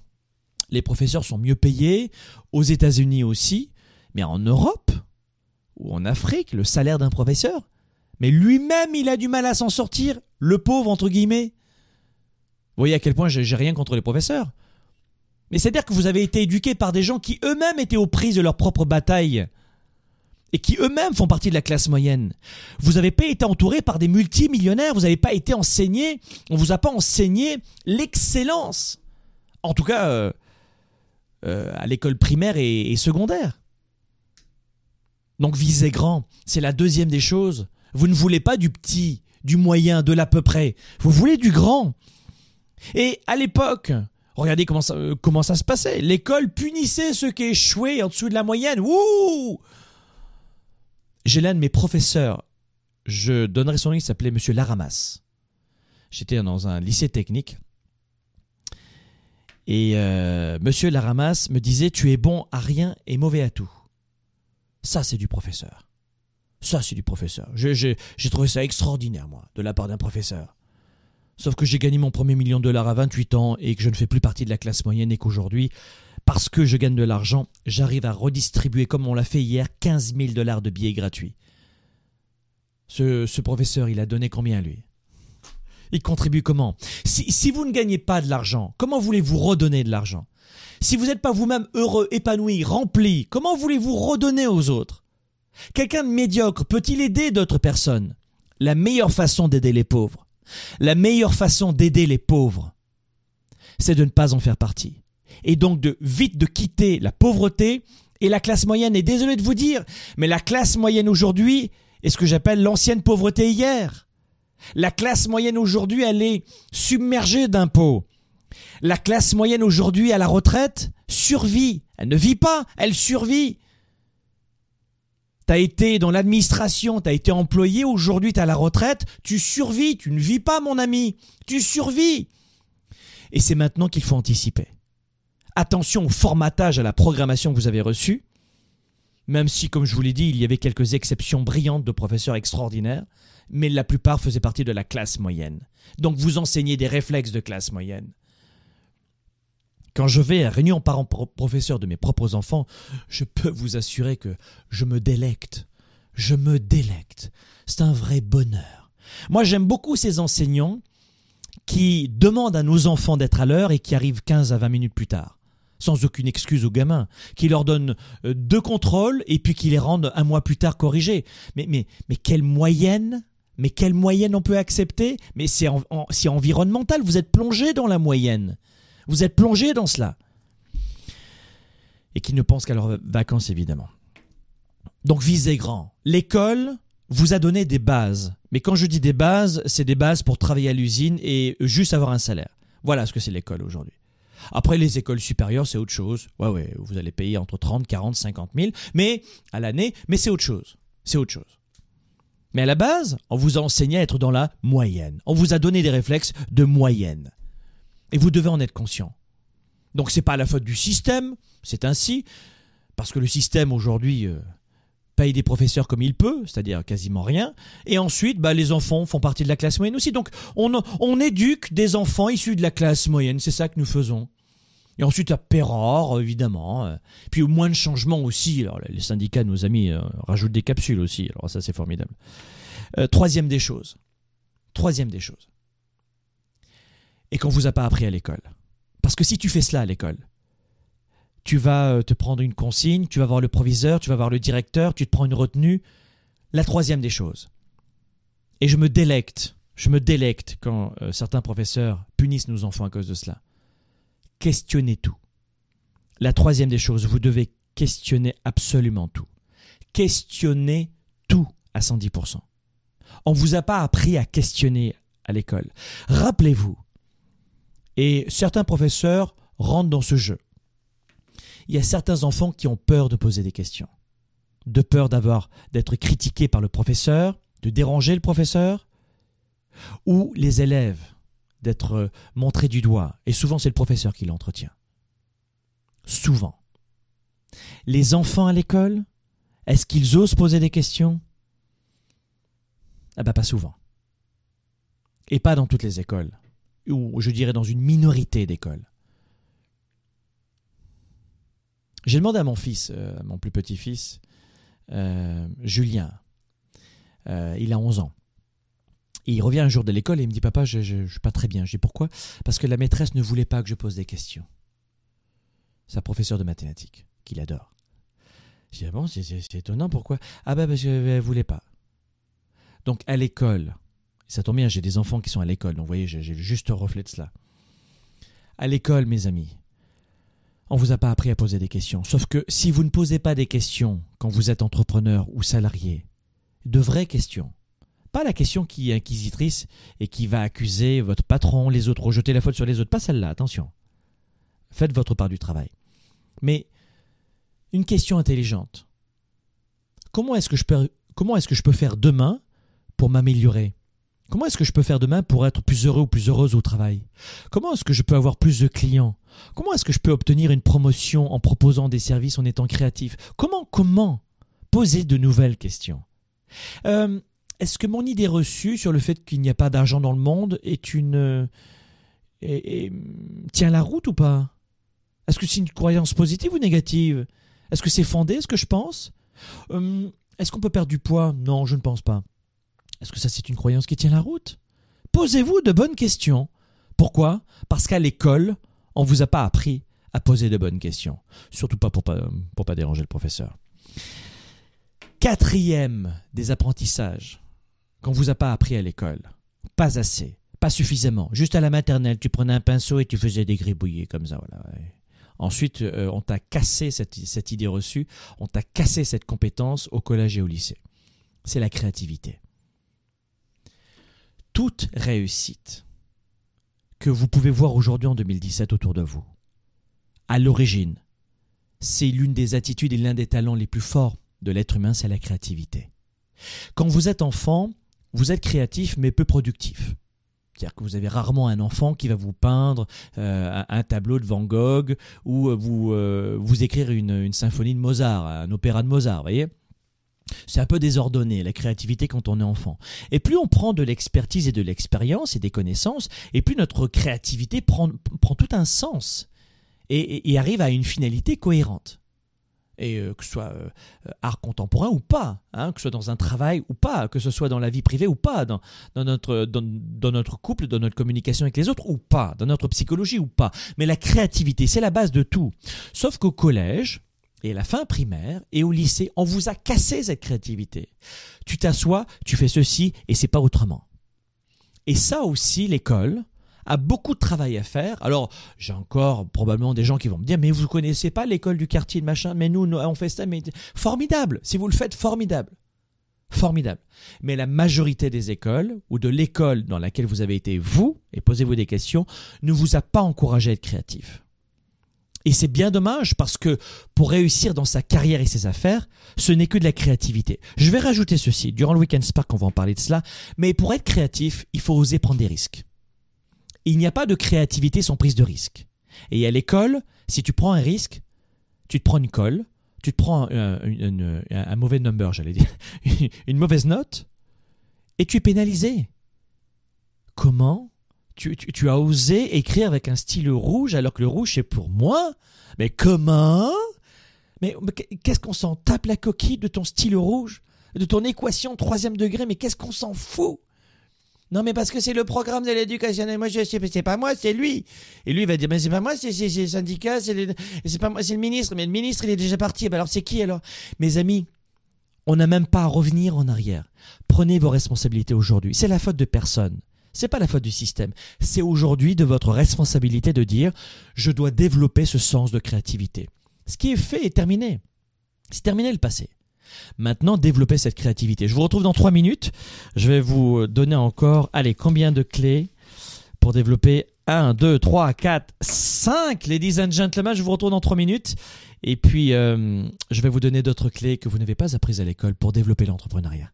les professeurs sont mieux payés, aux États-Unis aussi, mais en Europe ou en Afrique, le salaire d'un professeur, mais lui-même il a du mal à s'en sortir, le pauvre entre guillemets. Vous voyez à quel point j'ai rien contre les professeurs. Mais c'est-à-dire que vous avez été éduqué par des gens qui eux-mêmes étaient aux prises de leur propre bataille et qui eux-mêmes font partie de la classe moyenne. Vous n'avez pas été entouré par des multimillionnaires, vous n'avez pas été enseigné, on vous a pas enseigné l'excellence. En tout cas, euh, euh, à l'école primaire et, et secondaire. Donc visez grand, c'est la deuxième des choses. Vous ne voulez pas du petit, du moyen, de l'à peu près. Vous voulez du grand. Et à l'époque, regardez comment ça, euh, se passait. L'école punissait ceux qui échouaient en dessous de la moyenne. Wouh J'ai l'un de mes professeurs, je donnerai son nom, il s'appelait Monsieur Laramas. J'étais dans un lycée technique. Et euh, Monsieur Laramas me disait Tu es bon à rien et mauvais à tout. Ça, c'est du professeur. Ça, c'est du professeur. J'ai trouvé ça extraordinaire, moi, de la part d'un professeur. Sauf que j'ai gagné mon premier million de dollars à 28 ans et que je ne fais plus partie de la classe moyenne et qu'aujourd'hui, parce que je gagne de l'argent, j'arrive à redistribuer, comme on l'a fait hier, 15 000 dollars de billets gratuits. Ce, professeur, il a donné combien, lui? Il contribue comment? Si vous ne gagnez pas de l'argent, comment voulez-vous redonner de l'argent? Si vous n'êtes pas vous-même heureux, épanoui, rempli, comment voulez-vous redonner aux autres? Quelqu'un de médiocre peut-il aider d'autres personnes? La meilleure façon d'aider les pauvres, la meilleure façon d'aider les pauvres, c'est de ne pas en faire partie. Et donc de vite de quitter la pauvreté et la classe moyenne. Et désolé de vous dire, mais la classe moyenne aujourd'hui est ce que j'appelle l'ancienne pauvreté hier. La classe moyenne aujourd'hui, elle est submergée d'impôts. La classe moyenne aujourd'hui à la retraite survit. Elle ne vit pas, elle survit. T'as été dans l'administration, t'as été employé, aujourd'hui t'es à la retraite, tu survis, tu ne vis pas mon ami, tu survis. Et c'est maintenant qu'il faut anticiper. Attention au formatage à la programmation que vous avez reçue, même si, comme je vous l'ai dit, il y avait quelques exceptions brillantes de professeurs extraordinaires mais la plupart faisaient partie de la classe moyenne. Donc vous enseignez des réflexes de classe moyenne. Quand je vais à réunion parents-professeurs de mes propres enfants, je peux vous assurer que je me délecte. Je me délecte. C'est un vrai bonheur. Moi, j'aime beaucoup ces enseignants qui demandent à nos enfants d'être à l'heure et qui arrivent 15 à 20 minutes plus tard, sans aucune excuse aux gamins, qui leur donnent euh, deux contrôles et puis qui les rendent un mois plus tard corrigés. Mais, mais, mais quelle moyenne? Mais quelle moyenne on peut accepter? Mais c'est environnemental, vous êtes plongé dans la moyenne. Vous êtes plongé dans cela. Et qui ne pensent qu'à leurs vacances, évidemment. Donc visez grand. L'école vous a donné des bases. Mais quand je dis des bases, c'est des bases pour travailler à l'usine et juste avoir un salaire. Voilà ce que c'est l'école aujourd'hui. Après, les écoles supérieures, c'est autre chose. Ouais, ouais, vous allez payer entre 30, 40, 50 000 mais, à l'année, mais c'est autre chose. C'est autre chose. Mais à la base, on vous a enseigné à être dans la moyenne. On vous a donné des réflexes de moyenne. Et vous devez en être conscient. Donc c'est pas la faute du système, c'est ainsi, parce que le système aujourd'hui euh, paye des professeurs comme il peut, c'est-à-dire quasiment rien, et ensuite bah, les enfants font partie de la classe moyenne aussi. Donc on, éduque des enfants issus de la classe moyenne, c'est ça que nous faisons. Et ensuite à Péror, évidemment. Euh, puis au moins de changements aussi. Les syndicats, nos amis, euh, rajoutent des capsules aussi. Alors ça, c'est formidable. Troisième des choses. Troisième des choses. Et qu'on vous a pas appris à l'école. Parce que si tu fais cela à l'école, tu vas te prendre une consigne, tu vas voir le proviseur, tu vas voir le directeur, tu te prends une retenue. La troisième des choses. Et je me délecte, je me délecte quand certains professeurs punissent nos enfants à cause de cela questionnez tout. La troisième des choses, vous devez questionner absolument tout. Questionnez tout à 110%. On ne vous a pas appris à questionner à l'école. Rappelez-vous, et certains professeurs rentrent dans ce jeu. Il y a certains enfants qui ont peur de poser des questions, de peur d'être critiqués par le professeur, de déranger le professeur, ou les élèves d'être euh, montré du doigt. Et souvent, c'est le professeur qui l'entretient. Souvent. Les enfants à l'école, est-ce qu'ils osent poser des questions? Ah bah pas souvent. Et pas dans toutes les écoles. Ou je dirais dans une minorité d'écoles. J'ai demandé à mon fils, euh, mon plus petit fils, euh, Julien, il a 11 ans. Il revient un jour de l'école et il me dit Papa, je ne suis pas très bien. Je dis Pourquoi? Parce que la maîtresse ne voulait pas que je pose des questions. Sa professeure de mathématiques, qu'il adore. Je dis ah bon, c'est étonnant, pourquoi? Ah ben parce qu'elle ne voulait pas. Donc à l'école, ça tombe bien, j'ai des enfants qui sont à l'école, donc vous voyez, j'ai juste reflet de cela. À l'école, mes amis, on ne vous a pas appris à poser des questions. Sauf que si vous ne posez pas des questions quand vous êtes entrepreneur ou salarié, de vraies questions, pas la question qui est inquisitrice et qui va accuser votre patron, les autres, rejeter la faute sur les autres. Pas celle-là, attention. Faites votre part du travail. Mais une question intelligente. Comment est-ce que comment est-ce que je peux faire demain pour m'améliorer? Comment est-ce que je peux faire demain pour être plus heureux ou plus heureuse au travail? Comment est-ce que je peux avoir plus de clients? Comment est-ce que je peux obtenir une promotion en proposant des services en étant créatif? Comment Comment Poser de nouvelles questions? Euh, est-ce que mon idée reçue sur le fait qu'il n'y a pas d'argent dans le monde est une et, tient la route ou pas? Est-ce que c'est une croyance positive ou négative? Est-ce que c'est fondé ce que je pense? Euh, Est-ce qu'on peut perdre du poids? Non, je ne pense pas. Est-ce que ça c'est une croyance qui tient la route? Posez-vous de bonnes questions. Pourquoi? Parce qu'à l'école, on ne vous a pas appris à poser de bonnes questions. Surtout pas pour pas, pas déranger le professeur. Quatrième des apprentissages qu'on vous a pas appris à l'école. Pas assez, pas suffisamment. Juste à la maternelle, tu prenais un pinceau et tu faisais des gribouillés comme ça. Voilà. Ensuite, euh, on t'a cassé cette idée reçue, on t'a cassé cette compétence au collège et au lycée. C'est la créativité toute réussite que vous pouvez voir aujourd'hui en 2017 autour de vous, à l'origine, c'est l'une des attitudes et l'un des talents les plus forts de l'être humain, c'est la créativité. Quand vous êtes enfant, vous êtes créatif mais peu productif. C'est-à-dire que vous avez rarement un enfant qui va vous peindre euh, un tableau de Van Gogh ou vous, euh, vous écrire une, une, symphonie de Mozart, un opéra de Mozart, voyez? C'est un peu désordonné, la créativité quand on est enfant. Et plus on prend de l'expertise et de l'expérience et des connaissances, et plus notre créativité prend, tout un sens et, arrive à une finalité cohérente. Et euh, que ce soit euh, art contemporain ou pas, hein, que ce soit dans un travail ou pas, que ce soit dans la vie privée ou pas, dans, notre, dans notre couple, dans notre communication avec les autres ou pas, dans notre psychologie ou pas. Mais la créativité, c'est la base de tout. Sauf qu'au collège, et à la fin primaire et au lycée, on vous a cassé cette créativité. Tu t'assois, tu fais ceci et c'est pas autrement. Et ça aussi, l'école a beaucoup de travail à faire. Alors, j'ai encore probablement des gens qui vont me dire, mais vous connaissez pas l'école du quartier de machin, mais nous, on fait ça, mais formidable. Si vous le faites, formidable. Formidable. Mais la majorité des écoles, ou de l'école dans laquelle vous avez été vous, et posez-vous des questions, ne vous a pas encouragé à être créatif. Et c'est bien dommage parce que pour réussir dans sa carrière et ses affaires, ce n'est que de la créativité. Je vais rajouter ceci. Durant le Weekend Spark, on va en parler de cela. Mais pour être créatif, il faut oser prendre des risques. Il n'y a pas de créativité sans prise de risque. Et à l'école, si tu prends un risque, tu te prends une colle, tu te prends un, un mauvais number, j'allais dire, une mauvaise note, et tu es pénalisé. Comment tu, as osé écrire avec un stylo rouge alors que le rouge c'est pour moi Mais comment? Mais, qu'est-ce qu'on s'en tape la coquille de ton stylo rouge? De ton équation troisième degré? Mais qu'est-ce qu'on s'en fout? Non, mais parce que c'est le programme de l'éducation. Et moi, je sais, c'est pas moi, c'est lui. Et lui, il va dire, mais c'est pas moi, c'est le syndicat, c'est pas moi, c'est le ministre. Mais le ministre, il est déjà parti. alors, c'est qui alors? Mes amis, on n'a même pas à revenir en arrière. Prenez vos responsabilités aujourd'hui. C'est la faute de personne. C'est pas la faute du système. C'est aujourd'hui de votre responsabilité de dire je dois développer ce sens de créativité. Ce qui est fait est terminé. C'est terminé le passé. Maintenant, développez cette créativité. Je vous retrouve dans trois minutes. Je vais vous donner encore, allez, combien de clés pour développer 1, 2, 3, 4, 5, ladies and gentlemen. Je vous retrouve dans trois minutes. Et puis, euh, je vais vous donner d'autres clés que vous n'avez pas apprises à l'école pour développer l'entrepreneuriat.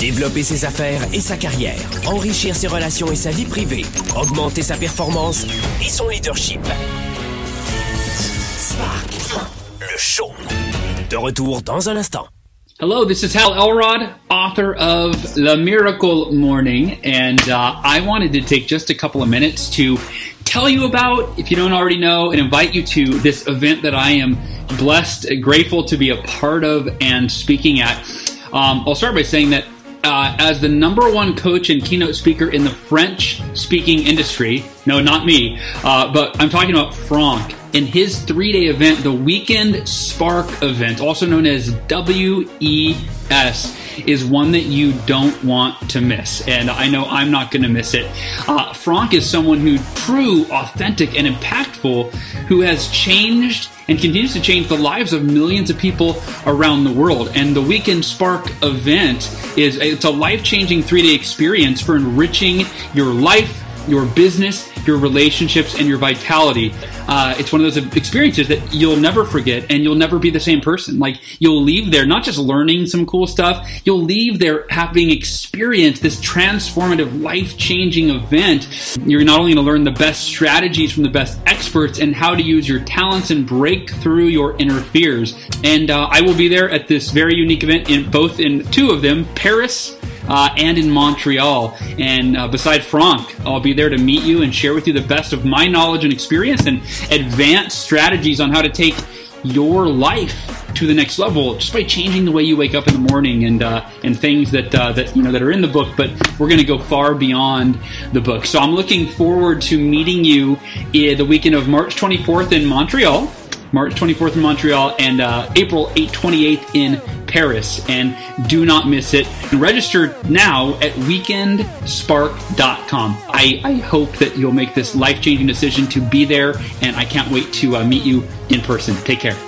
Développer ses affaires et sa carrière, enrichir ses relations et sa vie privée, augmenter sa performance et son leadership. Spark, le show. De retour dans un instant. Hello, this is Hal Elrod, author of The Miracle Morning, and uh, I wanted to take just a couple of minutes to tell you about, if you don't already know, and invite you to this event that I am blessed, grateful to be a part of and speaking at. Um, I'll start by saying that uh, as the number one coach and keynote speaker in the French speaking industry. No, not me, uh, but I'm talking about Franck in his three day event, the Weekend Spark event, also known as WES, is one that you don't want to miss. And I know I'm not going to miss it. Uh, Franck is someone who true, authentic, and impactful who has changed and continues to change the lives of millions of people around the world. And the Weekend Spark event is it's a life changing three day experience for enriching your life your business, your relationships, and your vitality. Uh, it's one of those experiences that you'll never forget and you'll never be the same person. Like you'll leave there not just learning some cool stuff, you'll leave there having experienced this transformative, life changing event. You're not only going to learn the best strategies from the best experts and how to use your talents and break through your inner fears. And uh, I will be there at this very unique event in both in two of them, Paris uh, and in Montreal. And uh, beside Franck, I'll be there to meet you and share with you the best of my knowledge and experience and advanced strategies on how to take your life to the next level just by changing the way you wake up in the morning and uh, and things that uh, that you know that are in the book. But we're going to go far beyond the book. So I'm looking forward to meeting you in the weekend of March 24th in Montreal. March 24th in Montreal and uh, April 8th, 28th in Paris. And do not miss it. Register now at weekendspark.com. I, I hope that you'll make this life changing decision to be there, and I can't wait to uh, meet you in person. Take care.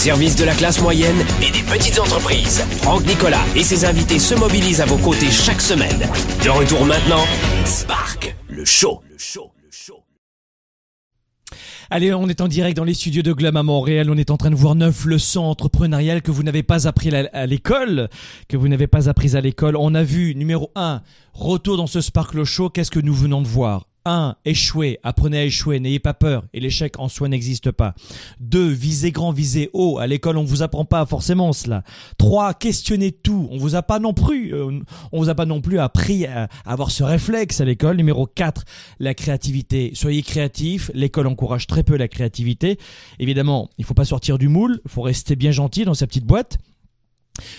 Service de la classe moyenne et des petites entreprises. Franck Nicolas et ses invités se mobilisent à vos côtés chaque semaine. De retour maintenant, Spark, le show. Le show. Allez, on est en direct dans les studios de Globe à Montréal. On est en train de voir neuf leçons entrepreneuriales que vous n'avez pas appris à l'école, que vous n'avez pas apprises à l'école. On a vu numéro un, retour dans ce Sparkle Show. Qu'est-ce que nous venons de voir? 1. Échouer. Apprenez à échouer. N'ayez pas peur. Et l'échec en soi n'existe pas. 2. Visez grand, visez haut. À l'école, on vous apprend pas forcément cela. 3. Questionnez tout. On vous a pas non plus, euh, on vous a pas non plus appris à avoir ce réflexe à l'école. Numéro 4. La créativité. Soyez créatif. L'école encourage très peu la créativité. Évidemment, il faut pas sortir du moule. Il faut rester bien gentil dans sa petite boîte.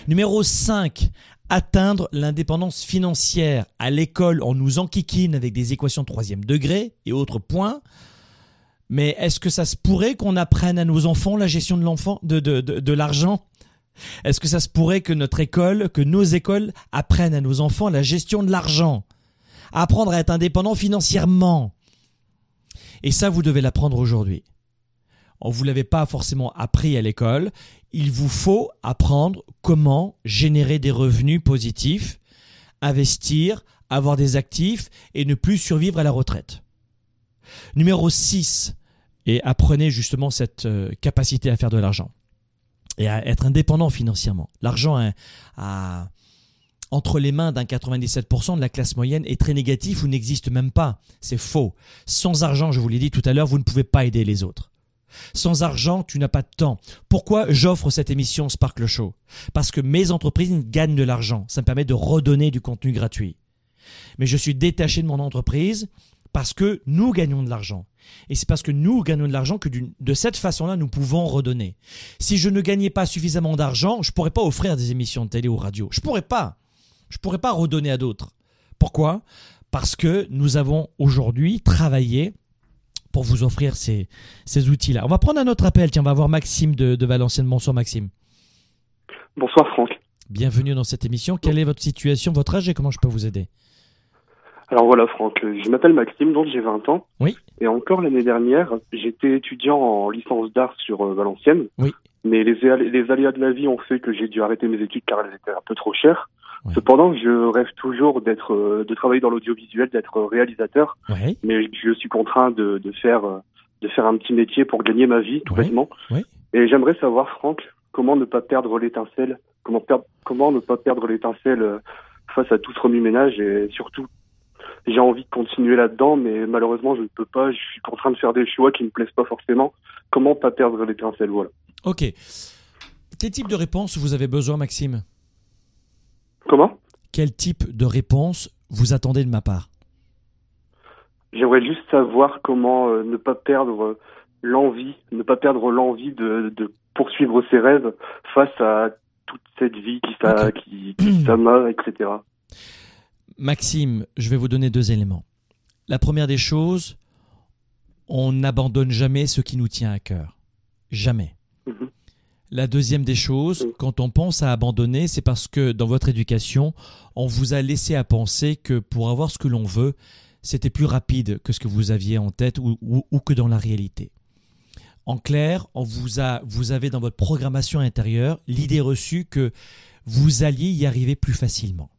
Numéro 5, atteindre l'indépendance financière. À l'école, on nous enquiquine avec des équations de troisième degré et autres points. Mais est-ce que ça se pourrait qu'on apprenne à nos enfants la gestion de l'argent? Est-ce que ça se pourrait que notre école, que nos écoles apprennent à nos enfants la gestion de l'argent? Apprendre à être indépendant financièrement. Et ça, vous devez l'apprendre aujourd'hui. On vous l'avez pas forcément appris à l'école il vous faut apprendre comment générer des revenus positifs, investir, avoir des actifs et ne plus survivre à la retraite. Numéro 6, et apprenez justement cette euh, capacité à faire de l'argent et à être indépendant financièrement. L'argent entre les mains d'un 97% de la classe moyenne est très négatif ou n'existe même pas. C'est faux. Sans argent, je vous l'ai dit tout à l'heure, vous ne pouvez pas aider les autres. Sans argent, tu n'as pas de temps. Pourquoi j'offre cette émission Sparkle Show? Parce que mes entreprises gagnent de l'argent. Ça me permet de redonner du contenu gratuit. Mais je suis détaché de mon entreprise parce que nous gagnons de l'argent. Et c'est parce que nous gagnons de l'argent que de cette façon-là, nous pouvons redonner. Si je ne gagnais pas suffisamment d'argent, je ne pourrais pas offrir des émissions de télé ou radio. Je ne pourrais pas. Je ne pourrais pas redonner à d'autres. Pourquoi? Parce que nous avons aujourd'hui travaillé pour vous offrir ces, ces outils-là. On va prendre un autre appel. Tiens, on va voir Maxime de, de Valenciennes. Bonsoir Maxime. Bonsoir Franck. Bienvenue dans cette émission. Quelle est votre situation, votre âge et comment je peux vous aider? Alors voilà Franck, je m'appelle Maxime, donc j'ai 20 ans. Oui. Et encore l'année dernière, j'étais étudiant en licence d'art sur euh, Valenciennes. Oui. Mais les, les aléas de la vie ont fait que j'ai dû arrêter mes études car elles étaient un peu trop chères. Cependant, je rêve toujours d'être, euh, de travailler dans l'audiovisuel, d'être réalisateur. Mais je suis contraint de, de faire, de faire un petit métier pour gagner ma vie, tout bêtement. Et j'aimerais savoir, Franck, comment ne pas perdre l'étincelle, comment, comment ne pas perdre l'étincelle euh, face à tout ce remue-ménage et surtout, j'ai envie de continuer là-dedans, mais malheureusement, je ne peux pas. Je suis contraint de faire des choix qui ne me plaisent pas forcément. Comment pas perdre l'étincelle, voilà. Ok. Quel type de réponse vous avez besoin, Maxime? Comment Quel type de réponse vous attendez de ma part J'aimerais juste savoir comment euh, ne pas perdre l'envie, ne pas perdre l'envie de, poursuivre ses rêves face à toute cette vie qui, ça, qui, etc. Maxime, je vais vous donner deux éléments. La première des choses, on n'abandonne jamais ce qui nous tient à cœur. Jamais. Mhm. La deuxième des choses, quand on pense à abandonner, c'est parce que dans votre éducation, on vous a laissé à penser que pour avoir ce que l'on veut, c'était plus rapide que ce que vous aviez en tête ou, que dans la réalité. En clair, on vous, a, vous avez dans votre programmation intérieure l'idée reçue que vous alliez y arriver plus facilement.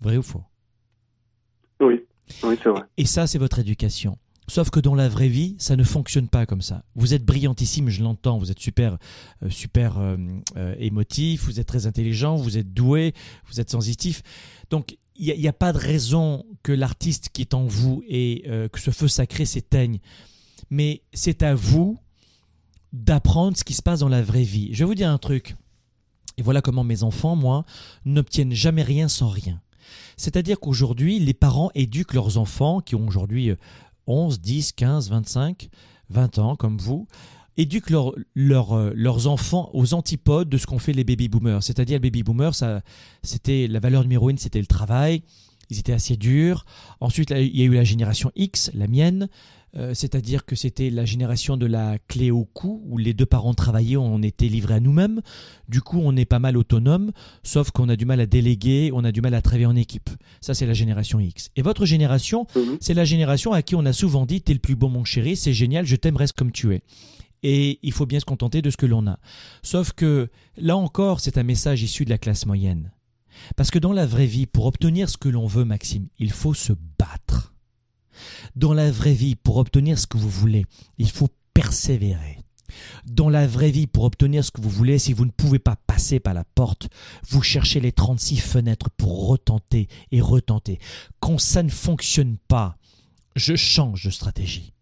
Vrai ou faux? Oui, oui c'est vrai. Et ça, c'est votre éducation. Sauf que dans la vraie vie, ça ne fonctionne pas comme ça. Vous êtes brillantissime, je l'entends, vous êtes super, euh, super euh, euh, émotif, vous êtes très intelligent, vous êtes doué, vous êtes sensitif. Donc, il n'y a, pas de raison que l'artiste qui est en vous et que ce feu sacré s'éteigne. Mais c'est à vous d'apprendre ce qui se passe dans la vraie vie. Je vais vous dire un truc. Et voilà comment mes enfants, moi, n'obtiennent jamais rien sans rien. C'est-à-dire qu'aujourd'hui, les parents éduquent leurs enfants, qui ont aujourd'hui 11, 10, 15, 25, 20 ans comme vous, éduquent euh, leurs enfants aux antipodes de ce qu'ont fait les baby boomers. C'est-à-dire les baby boomers, c'était la valeur numéro une, c'était le travail. Ils étaient assez durs. Ensuite, il y a eu la génération X, la mienne. Euh, c'est-à-dire que c'était la génération de la clé au cou, où les deux parents travaillaient, on était livrés à nous-mêmes. Du coup, on est pas mal autonome, sauf qu'on a du mal à déléguer, on a du mal à travailler en équipe. Ça, c'est la génération X. Et votre génération, mhm. c'est la génération à qui on a souvent dit T'es le plus beau, mon chéri, c'est génial, je t'aime, reste comme tu es. Et il faut bien se contenter de ce que l'on a. Sauf que, là encore, c'est un message issu de la classe moyenne. Parce que dans la vraie vie, pour obtenir ce que l'on veut, Maxime, il faut se battre. Dans la vraie vie, pour obtenir ce que vous voulez, il faut persévérer. Dans la vraie vie, pour obtenir ce que vous voulez, si vous ne pouvez pas passer par la porte, vous cherchez les 36 fenêtres pour retenter et retenter. Quand ça ne fonctionne pas, je change de stratégie.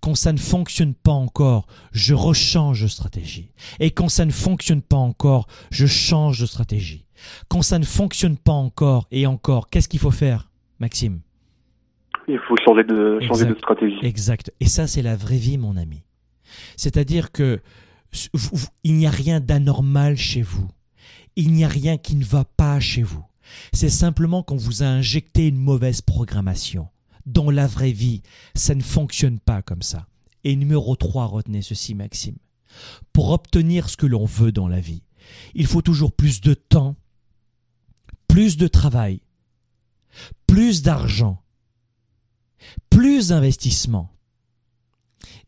Quand ça ne fonctionne pas encore, je rechange de stratégie. Et quand ça ne fonctionne pas encore, je change de stratégie. Quand ça ne fonctionne pas encore et encore, qu'est-ce qu'il faut faire, Maxime? Il faut changer de, changer de stratégie. Exact. Et ça, c'est la vraie vie, mon ami. C'est-à-dire que il n'y a rien d'anormal chez vous. Il n'y a rien qui ne va pas chez vous. C'est simplement qu'on vous a injecté une mauvaise programmation. Dans la vraie vie, ça ne fonctionne pas comme ça. Et numéro 3, retenez ceci, Maxime. Pour obtenir ce que l'on veut dans la vie, il faut toujours plus de temps, plus de travail, plus d'argent, plus d'investissement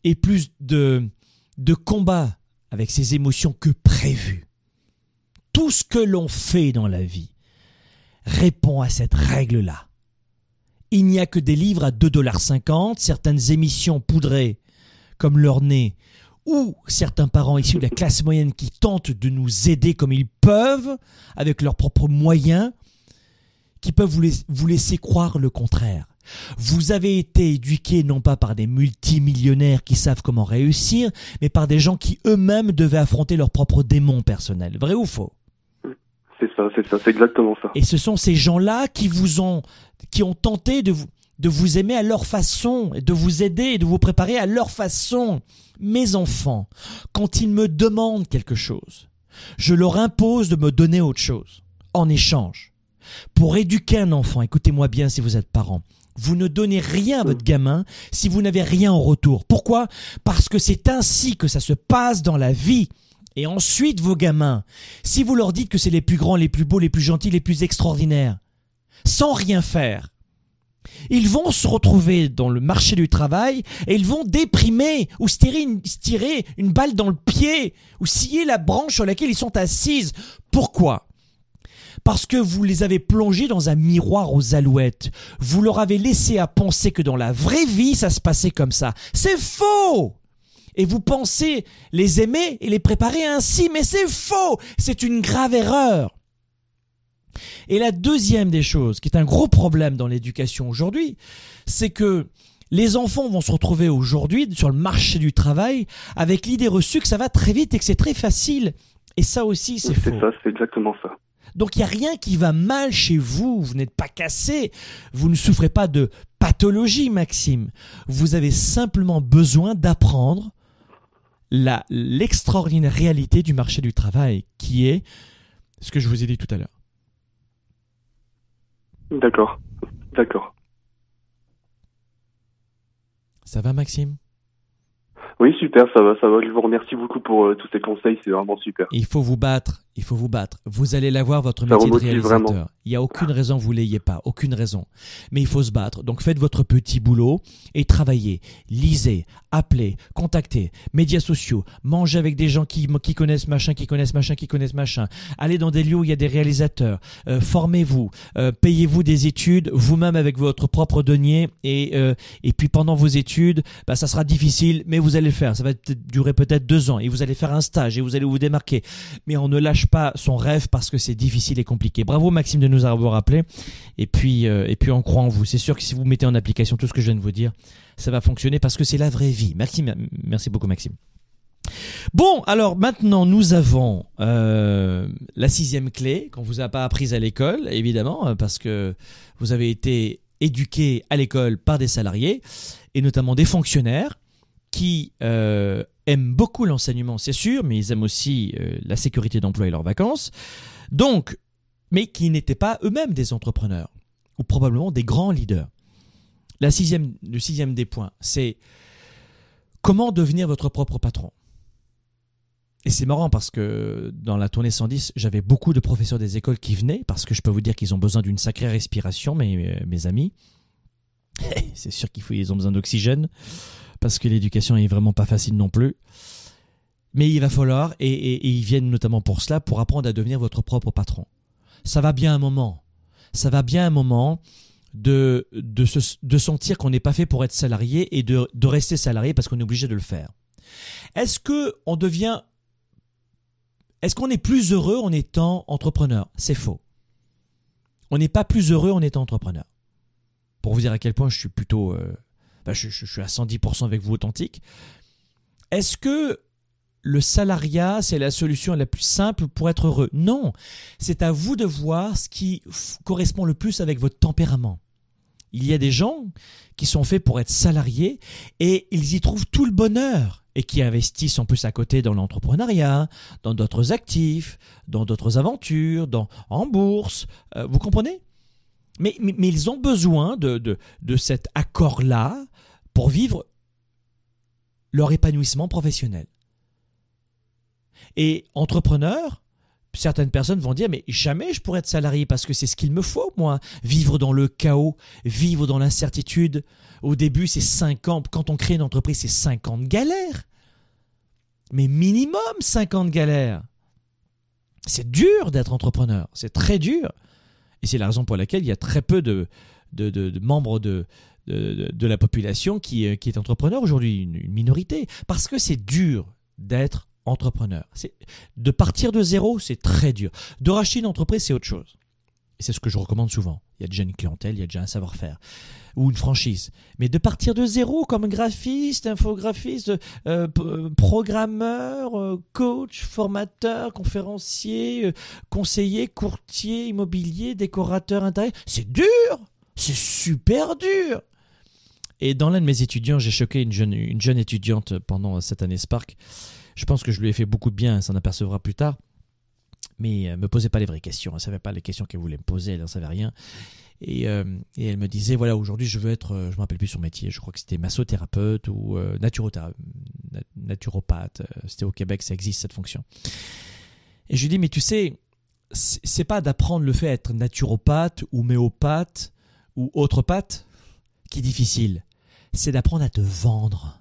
et plus de, de combat avec ses émotions que prévu. Tout ce que l'on fait dans la vie répond à cette règle-là. Il n'y a que des livres à 2,50$, certaines émissions poudrées comme leur nez, ou certains parents issus de la classe moyenne qui tentent de nous aider comme ils peuvent, avec leurs propres moyens, qui peuvent vous laisser croire le contraire. Vous avez été éduqué non pas par des multimillionnaires qui savent comment réussir, mais par des gens qui eux-mêmes devaient affronter leurs propres démons personnels. Vrai ou faux? C'est ça, c'est ça, c'est exactement ça. Et ce sont ces gens-là qui vous ont, qui ont tenté de vous, de vous aimer à leur façon, de vous aider et de vous préparer à leur façon. Mes enfants, quand ils me demandent quelque chose, je leur impose de me donner autre chose, en échange. Pour éduquer un enfant, écoutez-moi bien si vous êtes parent, Vous ne donnez rien à votre gamin si vous n'avez rien en retour. Pourquoi? Parce que c'est ainsi que ça se passe dans la vie. Et ensuite, vos gamins, si vous leur dites que c'est les plus grands, les plus beaux, les plus gentils, les plus extraordinaires, sans rien faire, ils vont se retrouver dans le marché du travail et ils vont déprimer ou se tirer une, tirer une balle dans le pied ou scier la branche sur laquelle ils sont assises. Pourquoi? Parce que vous les avez plongés dans un miroir aux alouettes. Vous leur avez laissé à penser que dans la vraie vie, ça se passait comme ça. C'est faux Et vous pensez les aimer et les préparer ainsi, mais c'est faux C'est une grave erreur. Et la deuxième des choses, qui est un gros problème dans l'éducation aujourd'hui, c'est que les enfants vont se retrouver aujourd'hui sur le marché du travail avec l'idée reçue que ça va très vite et que c'est très facile. Et ça aussi, c'est faux. C'est ça, c'est exactement ça. Donc il n'y a rien qui va mal chez vous, vous n'êtes pas cassé, vous ne souffrez pas de pathologie, Maxime. Vous avez simplement besoin d'apprendre l'extraordinaire réalité du marché du travail, qui est ce que je vous ai dit tout à l'heure. D'accord, d'accord. Ça va, Maxime? Oui, super, ça va, ça va. Je vous remercie beaucoup pour euh, tous ces conseils, c'est vraiment super. Il faut vous battre il faut vous battre. Vous allez l'avoir, votre métier de réalisateur. Il n'y a aucune raison que vous l'ayez pas, aucune raison. Mais il faut se battre. Donc faites votre petit boulot et travaillez. Lisez, appelez, contactez, médias sociaux, mangez avec des gens qui, qui connaissent machin, qui connaissent machin, qui connaissent machin. Allez dans des lieux où il y a des réalisateurs. Euh, formez-vous, euh, payez-vous des études vous-même avec votre propre denier et euh, et puis pendant vos études, bah, ça sera difficile, mais vous allez le faire. Ça va durer peut-être deux ans et vous allez faire un stage et vous allez vous démarquer. Mais on ne lâche pas son rêve parce que c'est difficile et compliqué. Bravo Maxime de nous avoir rappelé. Et puis, euh, et puis on croit en vous. C'est sûr que si vous mettez en application tout ce que je viens de vous dire, ça va fonctionner parce que c'est la vraie vie. Maxime, merci beaucoup Maxime. Bon, alors maintenant nous avons euh, la sixième clé qu'on vous a pas apprise à l'école, évidemment, euh, parce que vous avez été éduqué à l'école par des salariés et notamment des fonctionnaires qui euh, aiment beaucoup l'enseignement, c'est sûr, mais ils aiment aussi euh, la sécurité d'emploi et leurs vacances. Donc, mais qui n'étaient pas eux-mêmes des entrepreneurs, ou probablement des grands leaders. La sixième, le sixième des points, c'est comment devenir votre propre patron. Et c'est marrant parce que dans la tournée 110, j'avais beaucoup de professeurs des écoles qui venaient, parce que je peux vous dire qu'ils ont besoin d'une sacrée respiration, mes, mes amis. c'est sûr qu'ils ont besoin d'oxygène parce que l'éducation est vraiment pas facile non plus. Mais il va falloir, et, ils viennent notamment pour cela, pour apprendre à devenir votre propre patron. Ça va bien un moment. Ça va bien un moment de, de, sentir qu'on n'est pas fait pour être salarié et de, de rester salarié parce qu'on est obligé de le faire. Est-ce que on devient, est-ce qu'on est plus heureux en étant entrepreneur? C'est faux. On n'est pas plus heureux en étant entrepreneur. Pour vous dire à quel point je suis plutôt euh, bah, je, suis à 110% avec vous authentique. Est-ce que le salariat, c'est la solution la plus simple pour être heureux? Non, c'est à vous de voir ce qui correspond le plus avec votre tempérament. Il y a des gens qui sont faits pour être salariés et ils y trouvent tout le bonheur et qui investissent en plus à côté dans l'entrepreneuriat, dans d'autres actifs, dans d'autres aventures, dans, en bourse. Euh, vous comprenez? Mais, mais, mais, ils ont besoin de, de, de cet accord-là pour vivre leur épanouissement professionnel. Et entrepreneur, certaines personnes vont dire mais jamais je pourrais être salarié parce que c'est ce qu'il me faut moi, vivre dans le chaos, vivre dans l'incertitude. Au début, c'est 5 ans, quand on crée une entreprise, c'est 50 galères. Mais minimum 50 galères. C'est dur d'être entrepreneur, c'est très dur. Et c'est la raison pour laquelle il y a très peu de membres de, de, la population qui, euh, qui est entrepreneur aujourd'hui, une, minorité, parce que c'est dur d'être entrepreneur. De partir de zéro, c'est très dur. De racheter une entreprise, c'est autre chose. Et c'est ce que je recommande souvent. Il y a déjà une clientèle, il y a déjà un savoir-faire ou une franchise. Mais de partir de zéro comme graphiste, infographiste, euh, euh, programmeur, coach, formateur, conférencier, conseiller, courtier, immobilier, décorateur intérieur, c'est dur, c'est super dur. Et dans l'un de mes étudiants, j'ai choqué une jeune, une jeune étudiante pendant cette année Spark. Je pense que je lui ai fait beaucoup de bien, elle s'en apercevra plus tard. mais elle me posait pas les vraies questions. Elle savait pas les questions qu'elle voulait me poser, elle n'en savait rien. Et, euh, et, elle me disait voilà aujourd'hui je veux être, euh, je me rappelle plus son métier, je crois que c'était massothérapeute ou euh, naturopathe. C'était au Québec, ça existe cette fonction. Et je lui dis mais tu sais, c'est pas d'apprendre le fait d'être naturopathe ou méopathe ou autre pâte qui est difficile. C'est d'apprendre à te vendre.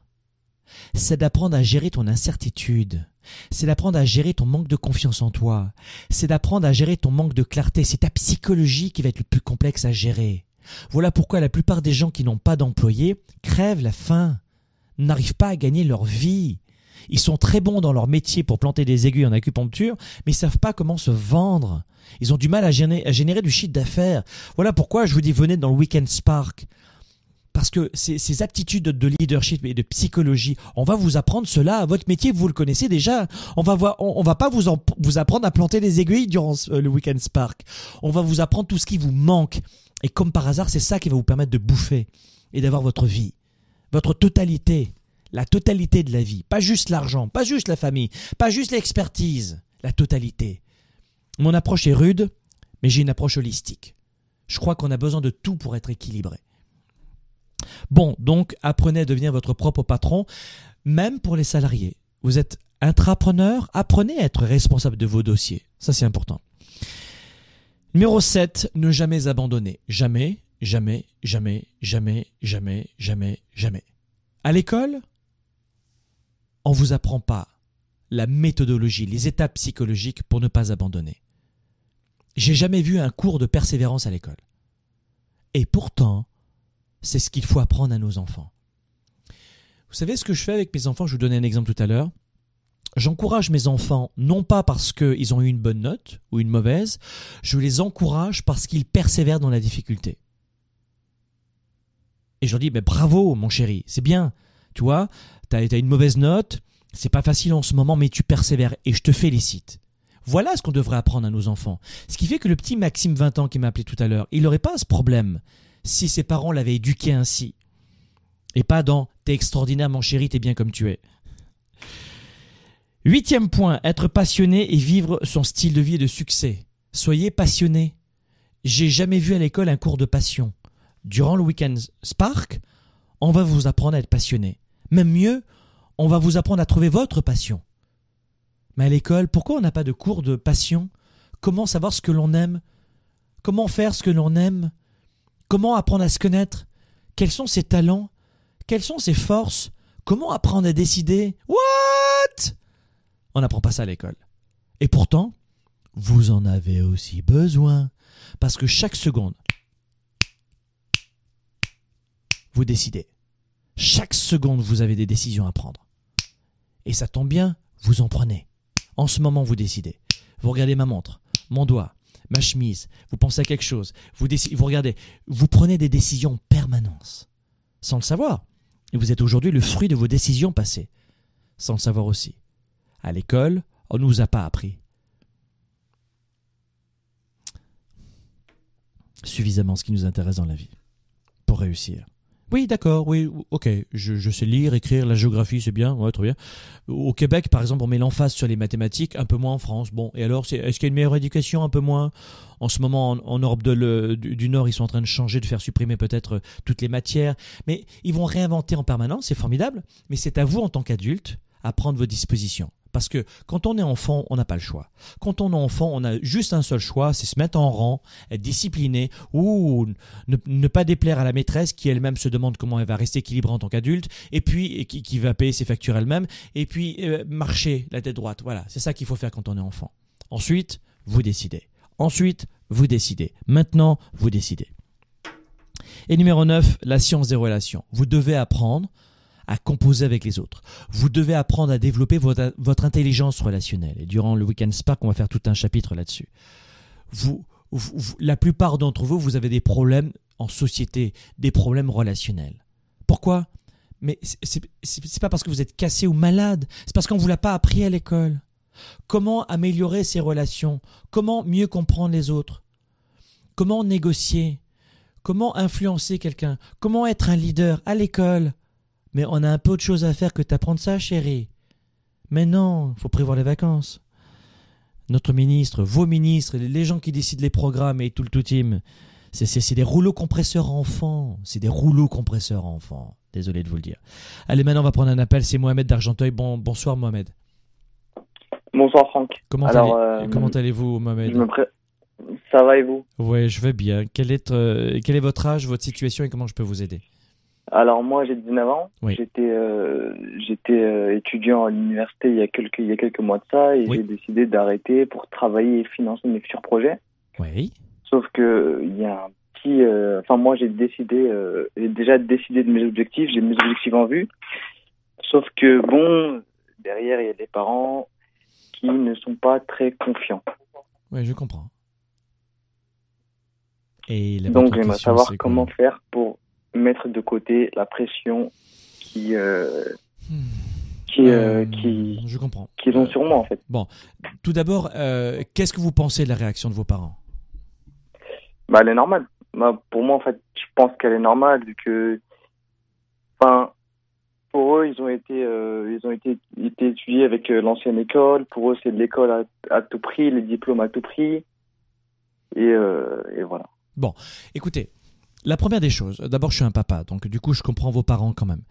C'est d'apprendre à gérer ton incertitude. C'est d'apprendre à gérer ton manque de confiance en toi. C'est d'apprendre à gérer ton manque de clarté. C'est ta psychologie qui va être le plus complexe à gérer. Voilà pourquoi la plupart des gens qui n'ont pas d'employés crèvent la faim, n'arrivent pas à gagner leur vie. Ils sont très bons dans leur métier pour planter des aiguilles en acupuncture, mais ils savent pas comment se vendre. Ils ont du mal à générer, à générer du chiffre d'affaires. Voilà pourquoi je vous dis venez dans le Weekend Spark parce que ces, aptitudes de leadership et de psychologie, on va vous apprendre cela. Votre métier, vous le connaissez déjà. On va va pas vous, vous apprendre à planter des aiguilles durant le Weekend Spark. On va vous apprendre tout ce qui vous manque. Et comme par hasard, c'est ça qui va vous permettre de bouffer et d'avoir votre vie, votre totalité, la totalité de la vie, pas juste l'argent, pas juste la famille, pas juste l'expertise, la totalité. Mon approche est rude, mais j'ai une approche holistique. Je crois qu'on a besoin de tout pour être équilibré. Bon, donc apprenez à devenir votre propre patron, même pour les salariés. Vous êtes intrapreneur, apprenez à être responsable de vos dossiers. Ça, c'est important. Numéro 7, ne jamais abandonner. Jamais, jamais, jamais, jamais, jamais, jamais, jamais. À l'école, on vous apprend pas la méthodologie, les étapes psychologiques pour ne pas abandonner. J'ai jamais vu un cours de persévérance à l'école. Et pourtant, c'est ce qu'il faut apprendre à nos enfants. Vous savez ce que je fais avec mes enfants? Je vous donnais un exemple tout à l'heure. J'encourage mes enfants non pas parce qu'ils ont eu une bonne note ou une mauvaise, je les encourage parce qu'ils persévèrent dans la difficulté. Et je leur dis, mais bravo mon chéri, c'est bien, tu vois, tu as, une mauvaise note, c'est pas facile en ce moment, mais tu persévères et je te félicite. Voilà ce qu'on devrait apprendre à nos enfants. Ce qui fait que le petit Maxime 20 ans qui m'a appelé tout à l'heure, il n'aurait pas ce problème si ses parents l'avaient éduqué ainsi. Et pas dans T'es extraordinaire mon chéri, t'es bien comme tu es. Huitième point, être passionné et vivre son style de vie de succès. Soyez passionné. J'ai jamais vu à l'école un cours de passion. Durant le week-end Spark, on va vous apprendre à être passionné. Même mieux, on va vous apprendre à trouver votre passion. Mais à l'école, pourquoi on n'a pas de cours de passion? Comment savoir ce que l'on aime? Comment faire ce que l'on aime? Comment apprendre à se connaître? Quels sont ses talents? Quelles sont ses forces? Comment apprendre à décider? What? On n'apprend pas ça à l'école. Et pourtant, vous en avez aussi besoin. Parce que chaque seconde, vous décidez. Chaque seconde, vous avez des décisions à prendre. Et ça tombe bien, vous en prenez. En ce moment, vous décidez. Vous regardez ma montre, mon doigt, ma chemise, vous pensez à quelque chose, vous, regardez, vous prenez des décisions en permanence, sans le savoir. Et vous êtes aujourd'hui le fruit de vos décisions passées, sans le savoir aussi. À l'école, on ne nous a pas appris. Suffisamment ce qui nous intéresse dans la vie pour réussir. Oui, d'accord, oui, ok, je, sais lire, écrire, la géographie, c'est bien, ouais, très bien. Au Québec, par exemple, on met l'emphase sur les mathématiques, un peu moins en France. Bon, et alors, est-ce qu'il y a une meilleure éducation, un peu moins? En ce moment, en, Europe du, Nord, ils sont en train de changer, de faire supprimer peut-être euh, toutes les matières, mais ils vont réinventer en permanence, c'est formidable, mais c'est à vous, en tant qu'adulte, à prendre vos dispositions. Parce que quand on est enfant, on n'a pas le choix. Quand on est enfant, on a juste un seul choix, c'est se mettre en rang, être discipliné ou ne, pas déplaire à la maîtresse qui elle-même se demande comment elle va rester équilibrée en tant qu'adulte et puis qui, va payer ses factures elle-même et puis euh, marcher la tête droite. Voilà, c'est ça qu'il faut faire quand on est enfant. Ensuite, vous décidez. Ensuite, vous décidez. Maintenant, vous décidez. Et numéro 9, la science des relations. Vous devez apprendre à composer avec les autres. Vous devez apprendre à développer votre, intelligence relationnelle. Et durant le Weekend Spark, on va faire tout un chapitre là-dessus. Vous, la plupart d'entre vous, vous avez des problèmes en société, des problèmes relationnels. Pourquoi? Mais c'est pas parce que vous êtes cassé ou malade, c'est parce qu'on vous l'a pas appris à l'école. Comment améliorer ses relations? Comment mieux comprendre les autres? Comment négocier? Comment influencer quelqu'un? Comment être un leader à l'école? Mais on a un peu de choses à faire que t'apprendre ça, chérie. Mais non, faut prévoir les vacances. notre ministre, vos ministres, les gens qui décident les programmes et tout le tout team, c'est des rouleaux compresseurs enfants. C'est des rouleaux compresseurs enfants. Désolé de vous le dire. Allez, maintenant, on va prendre un appel. C'est Mohamed d'Argenteuil. Bon, bonsoir, Mohamed. Bonsoir, Franck. Comment, euh, allez-vous, Mohamed Ça va et vous? Oui, je vais bien. Quel est, euh, quel est votre âge, votre situation et comment je peux vous aider? Alors moi j'ai 19 ans, j'étais euh, j'étais étudiant à l'université il y a quelques il y a quelques mois de ça et j'ai décidé d'arrêter pour travailler et financer mes futurs projets. Oui. Sauf que il y a un petit, euh, enfin moi j'ai décidé, euh, j'ai déjà décidé de mes objectifs, j'ai mes objectifs en vue. Sauf que bon, derrière il y a des parents qui ne sont pas très confiants. Oui, je comprends. Et donc j'aimerais savoir comment faire pour mettre de côté la pression qui euh, hmm. qui, qui, je comprends. qu'ils ont sur moi en fait. Bon, tout d'abord, qu'est-ce que vous pensez de la réaction de vos parents? Bah, elle est normale. Bah, pour moi, en fait, je pense qu'elle est normale vu que, enfin, pour eux, ils ont été, euh, ils ont été, été étudiés avec euh, l'ancienne école. Pour eux, c'est de l'école à, tout prix, les diplômes à tout prix. Et, euh, et voilà. Bon, écoutez, la première des choses, d'abord, je suis un papa, donc du coup, je comprends vos parents quand même.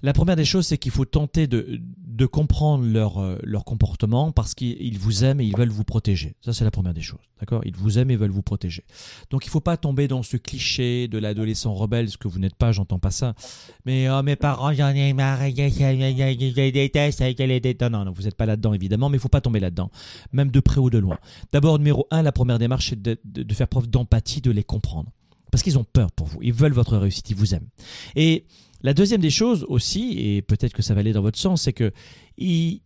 La première des choses, c'est qu'il faut tenter de, comprendre leur, euh, comportement parce qu'ils vous aiment et ils veulent vous protéger. Ça, c'est la première des choses. D'accord Ils vous aiment et veulent vous protéger. Donc, il ne faut pas tomber dans ce cliché de l'adolescent rebelle, ce que vous n'êtes pas, j'entends pas ça. Mais oh, mes parents, j'en ai marre, je déteste, non, non, vous n'êtes pas là-dedans, évidemment, mais il ne faut pas tomber là-dedans, même de près ou de loin. D'abord, numéro un, la première démarche, c'est de faire preuve d'empathie, de les comprendre. Parce qu'ils ont peur pour vous, ils veulent votre réussite, ils vous aiment. Et la deuxième des choses aussi, et peut-être que ça va aller dans votre sens, c'est que ils,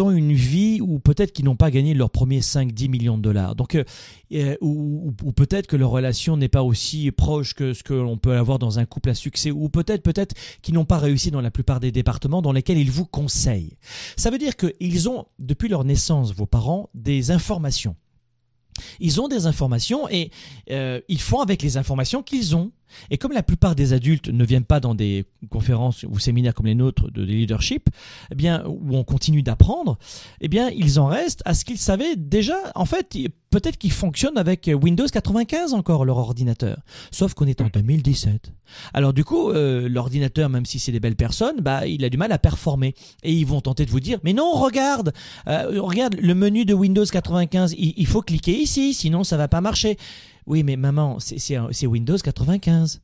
ont une vie où peut-être qu'ils n'ont pas gagné leurs premiers 5-10 millions de dollars. Donc, euh, euh, ou, peut-être que leur relation n'est pas aussi proche que ce que l'on peut avoir dans un couple à succès, ou peut-être peut-être qu'ils n'ont pas réussi dans la plupart des départements dans lesquels ils vous conseillent. Ça veut dire qu'ils ont, depuis leur naissance, vos parents, des informations. Ils ont des informations et euh, ils font avec les informations qu'ils ont. Et comme la plupart des adultes ne viennent pas dans des conférences ou séminaires comme les nôtres de leadership, eh bien, où on continue d'apprendre, eh bien, ils en restent à ce qu'ils savaient déjà. En fait, peut-être qu'ils fonctionnent avec Windows 95 encore, leur ordinateur. Sauf qu'on est en 2017. Alors du coup, euh, l'ordinateur, même si c'est des belles personnes, bah, il a du mal à performer. Et ils vont tenter de vous dire, mais non, regarde, euh, regarde le menu de Windows 95, il, il faut cliquer ici, sinon ça va pas marcher. Oui, mais maman, c'est Windows 95.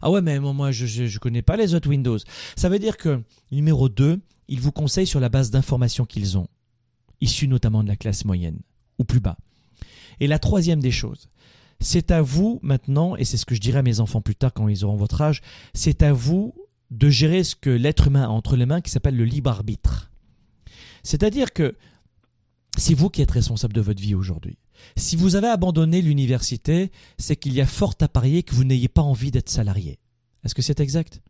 Ah ouais, mais moi, je ne connais pas les autres Windows. Ça veut dire que, numéro 2, ils vous conseillent sur la base d'informations qu'ils ont, issues notamment de la classe moyenne, ou plus bas. Et la troisième des choses, c'est à vous maintenant, et c'est ce que je dirai à mes enfants plus tard quand ils auront votre âge, c'est à vous de gérer ce que l'être humain a entre les mains qui s'appelle le libre arbitre. C'est-à-dire que c'est vous qui êtes responsable de votre vie aujourd'hui. Si vous avez abandonné l'université, c'est qu'il y a fort à parier que vous n'ayez pas envie d'être salarié. Est-ce que c'est exact?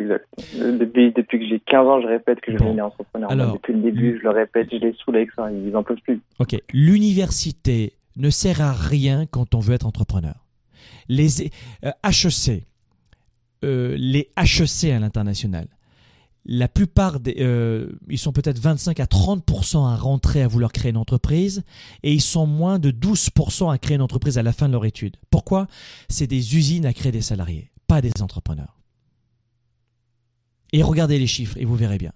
Exact. Depuis, depuis que j'ai 15 ans, je répète que je veux entrepreneur. Alors, depuis le début, je le répète, je les saoule avec ça, ils n'en peuvent plus. Ok. L'université ne sert à rien quand on veut être entrepreneur. Les HEC, euh, euh, les HEC à l'international, la plupart des, euh, ils sont peut-être 25 à 30% à rentrer à vouloir créer une entreprise et ils sont moins de 12% à créer une entreprise à la fin de leur étude. Pourquoi? C'est des usines à créer des salariés, pas des entrepreneurs. Et regardez les chiffres et vous verrez bien.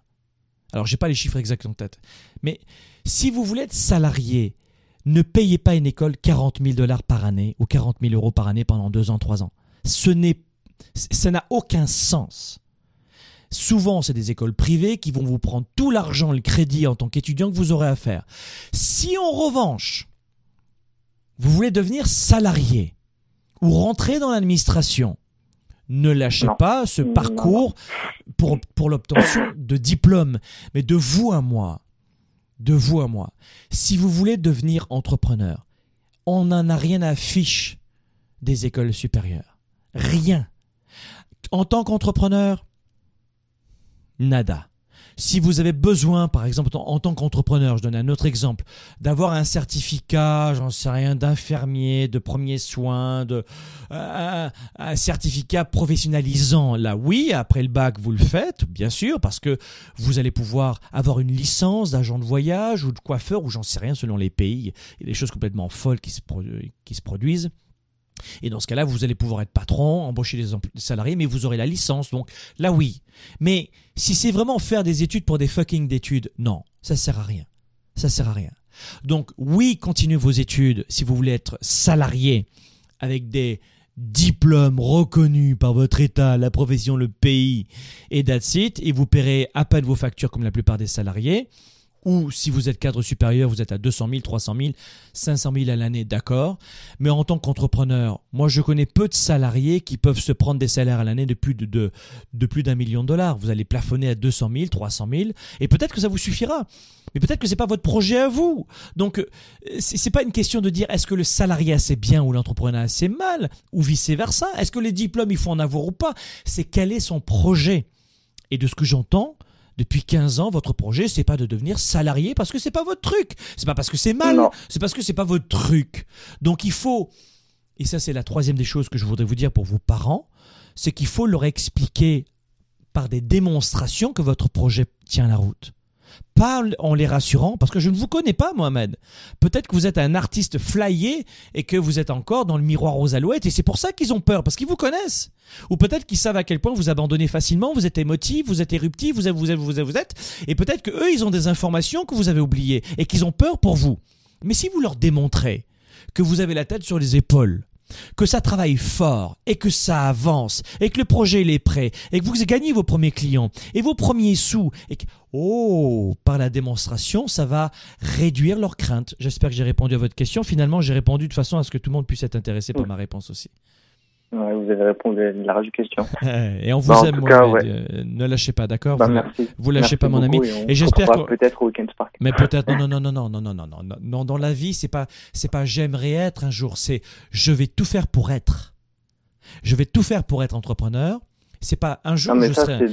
Alors, j'ai pas les chiffres exacts en tête, mais si vous voulez être salarié, ne payez pas une école 40 000 dollars par année ou 40 000 euros par année pendant deux ans, trois ans. Ce n'est, ça n'a aucun sens. Souvent, c'est des écoles privées qui vont vous prendre tout l'argent, le crédit en tant qu'étudiant que vous aurez à faire. Si en revanche, vous voulez devenir salarié ou rentrer dans l'administration, ne lâchez pas ce parcours pour, pour l'obtention de diplômes, mais de vous à moi. De vous à moi. Si vous voulez devenir entrepreneur, on n'en a rien à fiche des écoles supérieures. Rien. En tant qu'entrepreneur, nada. si vous avez besoin, par exemple, en, tant qu'entrepreneur, je donne un autre exemple, d'avoir un certificat, j'en sais rien, d'infirmier, de premiers soins, de euh, un certificat professionnalisant, là oui, après le bac, vous le faites, bien sûr, parce que vous allez pouvoir avoir une licence d'agent de voyage ou de coiffeur, ou j'en sais rien, selon les pays. Il y a des choses complètement folles qui se, qui se produisent. Et dans ce cas-là, vous allez pouvoir être patron, embaucher des, salariés, mais vous aurez la licence. Donc là, oui. Mais si c'est vraiment faire des études pour des fucking d'études, non, ça sert à rien. Ça sert à rien. Donc oui, continuez vos études si vous voulez être salarié avec des diplômes reconnus par votre État, la profession, le pays et that's et vous paierez à peine vos factures comme la plupart des salariés ou si vous êtes cadre supérieur, vous êtes à 200 000, 300 000, 500 000 à l'année, d'accord. Mais en tant qu'entrepreneur, moi je connais peu de salariés qui peuvent se prendre des salaires à l'année de plus de, plus d'un million de dollars. Vous allez plafonner à 200 000, 300 000, et peut-être que ça vous suffira. Mais peut-être que c'est pas votre projet à vous. Donc euh, c'est pas une question de dire est-ce que le salarié assez bien ou l'entrepreneur assez mal ou vice versa. Est-ce que les diplômes il faut en avoir ou pas? C'est quel est son projet? Et de ce que j'entends, depuis 15 ans, votre projet, c'est pas de devenir salarié parce que c'est pas votre truc. C'est pas parce que c'est mal, c'est parce que c'est pas votre truc. Donc il faut, et ça c'est la troisième des choses que je voudrais vous dire pour vos parents, c'est qu'il faut leur expliquer par des démonstrations que votre projet tient la route pas en les rassurant, parce que je ne vous connais pas, Mohamed. Peut-être que vous êtes un artiste flyé et que vous êtes encore dans le miroir aux alouettes et c'est pour ça qu'ils ont peur, parce qu'ils vous connaissent. Ou peut-être qu'ils savent à quel point vous abandonnez facilement, vous êtes émotif, vous êtes éruptif, vous êtes, vous êtes, vous êtes, vous êtes. Et peut-être que eux, ils ont des informations que vous avez oubliées et qu'ils ont peur pour vous. Mais si vous leur démontrez que vous avez la tête sur les épaules, que ça travaille fort et que ça avance et que le projet est prêt et que vous gagnez vos premiers clients et vos premiers sous et que oh par la démonstration ça va réduire leurs craintes. J'espère que j'ai répondu à votre question. Finalement, j'ai répondu de façon à ce que tout le monde puisse être intéressé par ma réponse aussi vous avez répondu à la radio question. et on vous bah, aime, euh, ne lâchez pas, d'accord bah, vous, merci. vous lâchez pas, mon ami. Et, j'espère que peut-être au Weekend Spark. Mais peut-être non, non, non, non, non, non, non, non, non, non. Dans la vie, c'est pas, c'est pas j'aimerais être un jour. C'est je vais tout faire pour être. Je vais tout faire pour être entrepreneur. C'est pas un jour. Non, mais je ça, serai...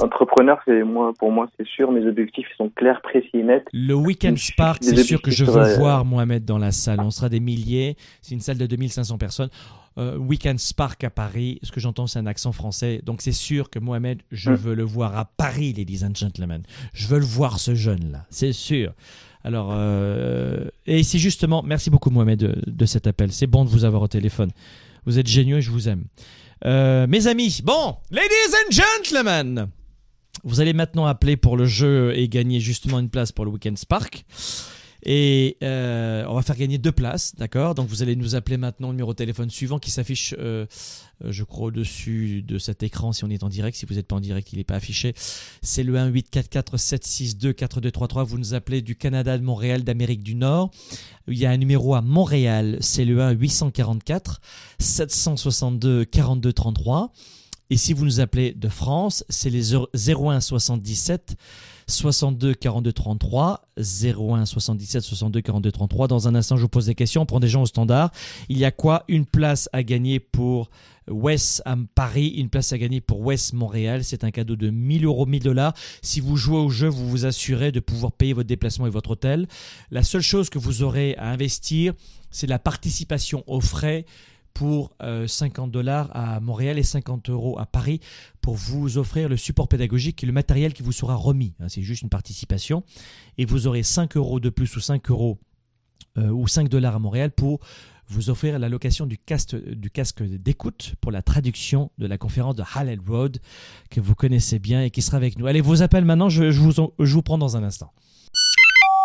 entrepreneur, c'est moi, pour moi, c'est sûr. Mes objectifs sont clairs, précis et nets. Le Weekend Spark, c'est sûr que je veux voir Mohamed dans la salle. On sera des milliers. C'est une salle de 2500 personnes. Euh, Weekend Spark à Paris. Ce que j'entends, c'est un accent français. Donc c'est sûr que Mohamed, je mm. veux le voir à Paris, ladies and gentlemen. Je veux le voir, ce jeune-là. C'est sûr. Alors, euh, et c'est justement, merci beaucoup Mohamed de, de cet appel. C'est bon de vous avoir au téléphone. Vous êtes géniaux et je vous aime. Euh, mes amis, bon, ladies and gentlemen, vous allez maintenant appeler pour le jeu et gagner justement une place pour le Weekend Spark. Et euh, on va faire gagner deux places, d'accord? Donc vous allez nous appeler maintenant le numéro de téléphone suivant qui s'affiche, euh, je crois, au-dessus de cet écran si on est en direct. Si vous n'êtes pas en direct, il n'est pas affiché. C'est le 1 844 762 4233. Vous nous appelez du Canada, de Montréal, d'Amérique du Nord. Il y a un numéro à Montréal, c'est le 1 844 762 4233. Et si vous nous appelez de France, c'est les 01 77 62 42 33 01 77 62 42 33. Dans un instant, je vous pose des questions. On prend des gens au standard. Il y a quoi Une place à gagner pour West Paris, une place à gagner pour West Montréal? C'est un cadeau de 1000 euros, 1000 dollars. Si vous jouez au jeu, vous vous assurez de pouvoir payer votre déplacement et votre hôtel. La seule chose que vous aurez à investir, c'est la participation aux frais pour 50 euh, dollars à Montréal et 50 euros à Paris pour vous offrir le support pédagogique et le matériel qui vous sera remis. Hein, c'est juste une participation. Et vous aurez 5 euros de plus ou 5 euros euh, ou 5 dollars à Montréal pour vous offrir la location du casque, d'écoute pour la traduction de la conférence de Hallel Road que vous connaissez bien et qui sera avec nous. Allez, vos appels maintenant, je, vous, je vous prends dans un instant.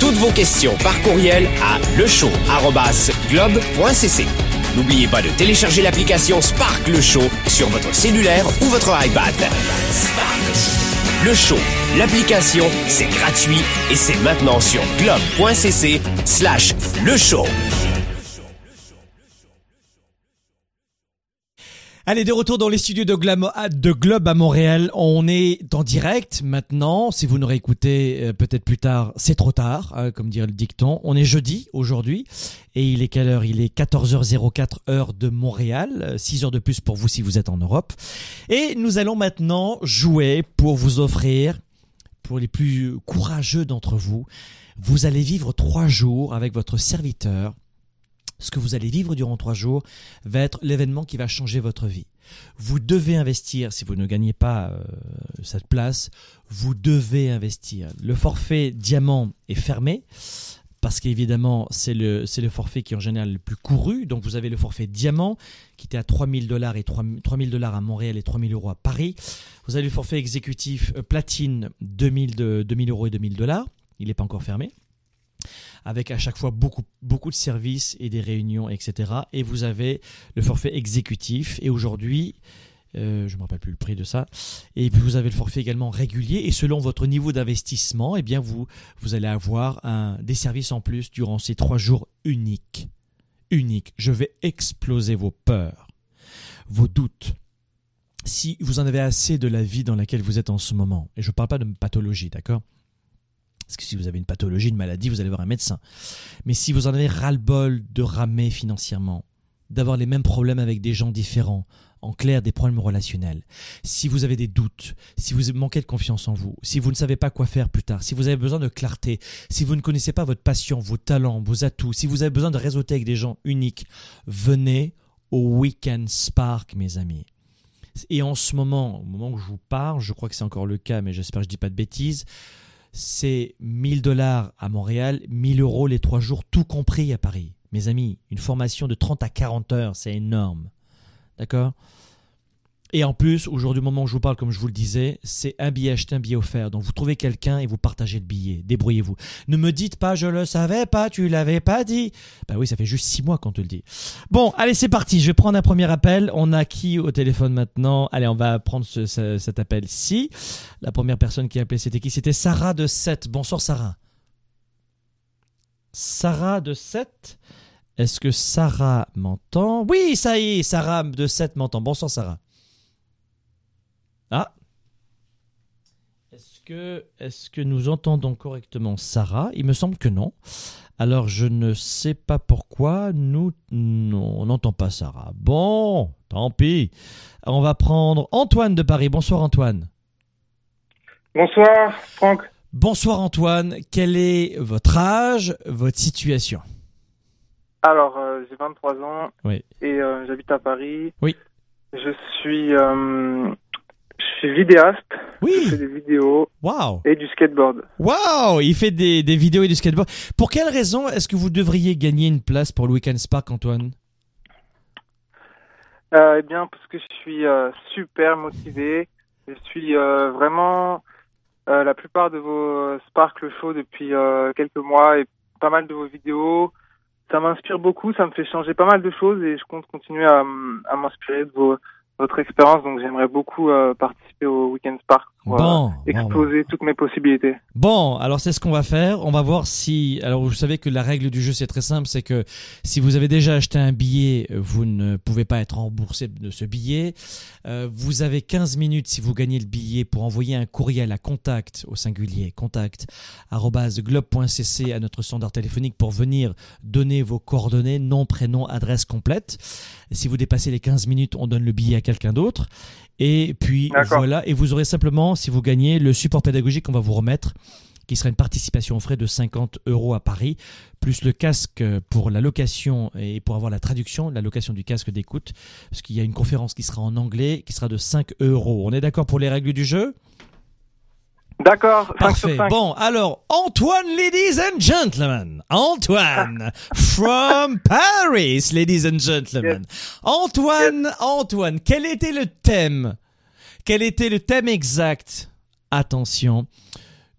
toutes vos questions par courriel à lechaud.globe.cc. N'oubliez pas de télécharger l'application Spark Le Show sur votre cellulaire ou votre iPad. Le show, l'application, c'est gratuit et c'est maintenant sur globe.cc slash le show. Allez, de retour dans les studios de, de Globe à Montréal. On est en direct maintenant. Si vous n'aurez écouté euh, peut-être plus tard, c'est trop tard, hein, comme dirait le dicton. On est jeudi aujourd'hui. Et il est quelle heure? Il est 14h04 heure de Montréal. 6 heures de plus pour vous si vous êtes en Europe. Et nous allons maintenant jouer pour vous offrir, pour les plus courageux d'entre vous, vous allez vivre trois jours avec votre serviteur ce que vous allez vivre durant trois jours va être l'événement qui va changer votre vie. Vous devez investir, si vous ne gagnez pas euh, cette place, vous devez investir. Le forfait diamant est fermé parce qu'évidemment, c'est le, le forfait qui est en général le plus couru. Donc, vous avez le forfait diamant qui était à 3000 dollars et 3000 dollars à Montréal et 3000 euros à Paris. Vous avez le forfait exécutif euh, platine 2000, 2000 euros et 2000 dollars. Il n'est pas encore fermé avec à chaque fois beaucoup, beaucoup de services et des réunions, etc. Et vous avez le forfait exécutif. Et aujourd'hui, euh, je ne me rappelle plus le prix de ça. Et puis vous avez le forfait également régulier. Et selon votre niveau d'investissement, eh bien vous, vous allez avoir un, des services en plus durant ces trois jours uniques. Uniques. Je vais exploser vos peurs, vos doutes. Si vous en avez assez de la vie dans laquelle vous êtes en ce moment, et je ne parle pas de pathologie, d'accord? Parce que si vous avez une pathologie, une maladie, vous allez voir un médecin. Mais si vous en avez ras-le-bol de ramer financièrement, d'avoir les mêmes problèmes avec des gens différents, en clair des problèmes relationnels, si vous avez des doutes, si vous manquez de confiance en vous, si vous ne savez pas quoi faire plus tard, si vous avez besoin de clarté, si vous ne connaissez pas votre passion, vos talents, vos atouts, si vous avez besoin de réseauter avec des gens uniques, venez au Weekend Spark, mes amis. Et en ce moment, au moment où je vous parle, je crois que c'est encore le cas, mais j'espère que je ne dis pas de bêtises, c'est 1000 dollars à Montréal, 1000 euros les trois jours, tout compris à Paris. Mes amis, une formation de 30 à 40 heures, c'est énorme. D'accord? Et en plus, aujourd'hui, au moment où je vous parle, comme je vous le disais, c'est un billet acheté, un billet offert. Donc vous trouvez quelqu'un et vous partagez le billet. Débrouillez-vous. Ne me dites pas, je le savais pas, tu l'avais pas dit. Bah oui, ça fait juste six mois qu'on te le dit. Bon, allez, c'est parti. Je vais prendre un premier appel. On a qui au téléphone maintenant? Allez, on va prendre cet appel-ci. La première personne qui a appelé, c'était qui? C'était Sarah de 7. Bonsoir, Sarah. Sarah de 7. Est-ce que Sarah m'entend? Oui, ça y est, Sarah de 7 m'entend. Bonsoir, Sarah. Ah Est-ce que, est que nous entendons correctement Sarah? Il me semble que non. Alors je ne sais pas pourquoi nous on n'entend pas Sarah. Bon, tant pis. On va prendre Antoine de Paris. Bonsoir Antoine. Bonsoir Franck. Bonsoir Antoine. Quel est votre âge, votre situation? Alors euh, j'ai 23 ans oui. et euh, j'habite à Paris. Oui. Je suis euh, je suis vidéaste. Oui. Je fais des vidéos. Wow. Et du skateboard. Wow. Il fait des, des vidéos et du skateboard. Pour quelle raison est-ce que vous devriez gagner une place pour le Weekend Spark, Antoine? Euh, Eh bien, parce que je suis euh, super motivé. Je suis euh, vraiment la plupart de vos Spark le show depuis quelques mois et pas mal de vos vidéos. Ça m'inspire beaucoup, ça me fait changer pas mal de choses et je compte continuer à, à m'inspirer de vos votre expérience, donc j'aimerais beaucoup euh, participer au Weekend Spark bon, exploser bon. toutes mes possibilités. Bon, alors c'est ce qu'on va faire. On va voir si. Alors vous savez que la règle du jeu c'est très simple, c'est que si vous avez déjà acheté un billet, vous ne pouvez pas être remboursé de ce billet. Euh, vous avez 15 minutes si vous gagnez le billet pour envoyer un courriel à contact au singulier contact globe.cc à notre standard téléphonique pour venir donner vos coordonnées, nom, prénom, adresse complète. Si vous dépassez les 15 minutes, on donne le billet à quelqu'un d'autre. Et puis voilà, et vous aurez simplement, si vous gagnez, le support pédagogique qu'on va vous remettre, qui sera une participation aux frais de 50 euros à Paris, plus le casque pour la location et pour avoir la traduction, la location du casque d'écoute, parce qu'il y a une conférence qui sera en anglais, qui sera de 5 euros. On est d'accord pour les règles du jeu? D'accord. Parfait. Bon, alors, Antoine, ladies and gentlemen. Antoine, from Paris, ladies and gentlemen. Yes. Antoine, yes. Antoine, quel était le thème? Quel était le thème exact? Attention,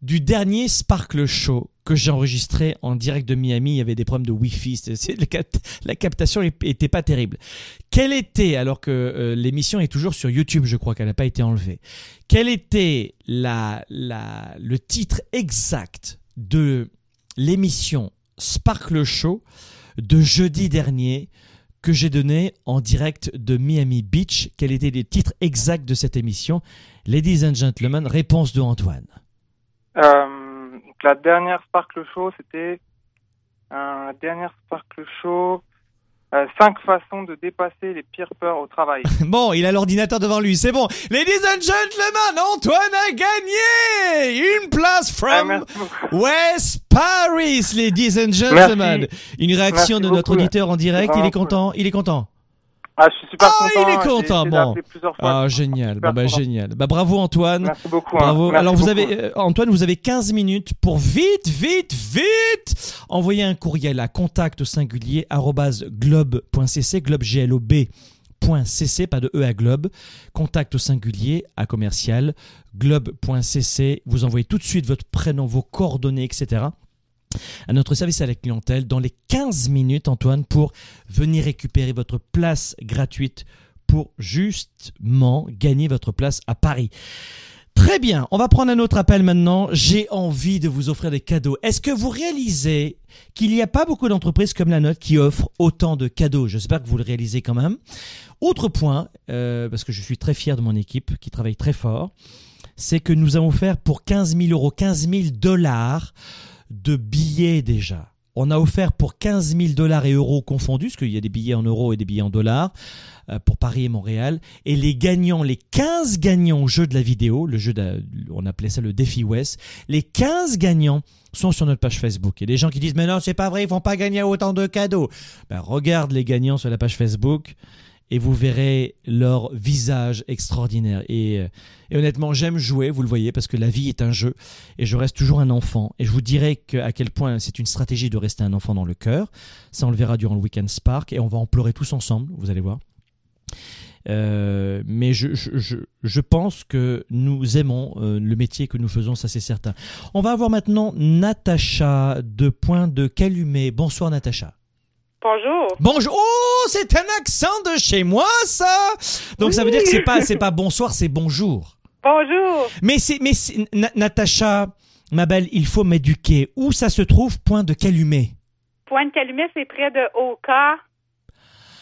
du dernier Sparkle Show que j'ai enregistré en direct de Miami. Il y avait des problèmes de Wi-Fi. La captation n'était pas terrible. Quel était, alors que euh, l'émission est toujours sur YouTube, je crois qu'elle n'a pas été enlevée, quel était le titre exact de l'émission Sparkle Show de jeudi dernier? Que j'ai donné en direct de Miami Beach. Quels étaient les titres exacts de cette émission? Ladies and gentlemen, réponse de Antoine. Euh, la dernière Sparkle Show, c'était un dernier Sparkle Show euh, cinq façons de dépasser les pires peurs au travail. bon, il a l'ordinateur devant lui, c'est bon. Ladies and gentlemen, Antoine a gagné une place from ah, West Paris, ladies and gentlemen. Une réaction de notre auditeur en direct, il est content, il est content. Ah, je suis super content. Ah, il est content. Bon. Ah, génial. Bah, bah, génial. Bah, bravo Antoine. Merci beaucoup. Hein. Bravo. Alors vous avez euh, Antoine, vous avez 15 minutes pour vite, vite, vite envoyer un courriel à contact au singulier globe.cc globe g l o b .cc, pas de E à globe, contact au singulier à commercial, globe.cc, vous envoyez tout de suite votre prénom, vos coordonnées, etc à notre service à la clientèle dans les 15 minutes, Antoine, pour venir récupérer votre place gratuite pour justement gagner votre place à Paris. Très bien, on va prendre un autre appel maintenant. J'ai envie de vous offrir des cadeaux. Est-ce que vous réalisez qu'il n'y a pas beaucoup d'entreprises comme la nôtre qui offrent autant de cadeaux? J'espère que vous le réalisez quand même. Autre point, euh, parce que je suis très fier de mon équipe qui travaille très fort, c'est que nous avons offert pour 15 000 euros, 15 000 dollars, de billets déjà. On a offert pour 15 000 dollars et euros confondus, parce qu'il y a des billets en euros et des billets en dollars, euh, pour Paris et Montréal. Et les gagnants, les 15 gagnants au jeu de la vidéo, le jeu, on appelait ça le défi West, les 15 gagnants sont sur notre page Facebook. Et des gens qui disent, mais non, c'est pas vrai, ils vont pas gagner autant de cadeaux. Ben, regarde les gagnants sur la page Facebook et vous verrez leur visage extraordinaire. Euh, et, honnêtement, j'aime jouer, vous le voyez, parce que la vie est un jeu et je reste toujours un enfant. Et je vous dirai à quel point c'est une stratégie de rester un enfant dans le cœur. Ça, on le verra durant le Weekend Spark et on va en pleurer tous ensemble, vous allez voir. Euh, mais je, pense que nous aimons euh, le métier que nous faisons, ça c'est certain. On va avoir maintenant Natacha de Point de Calumet. Bonsoir Natacha. Bonjour. Bonjour. Oh, c'est un accent de chez moi, ça. Donc ça veut dire que c'est pas, c'est pas bonsoir, c'est bonjour. Bonjour. Mais c'est, mais Natacha, ma belle, il faut m'éduquer. Où ça se trouve, Point de Calumet? Point de Calumet, c'est près de Oka.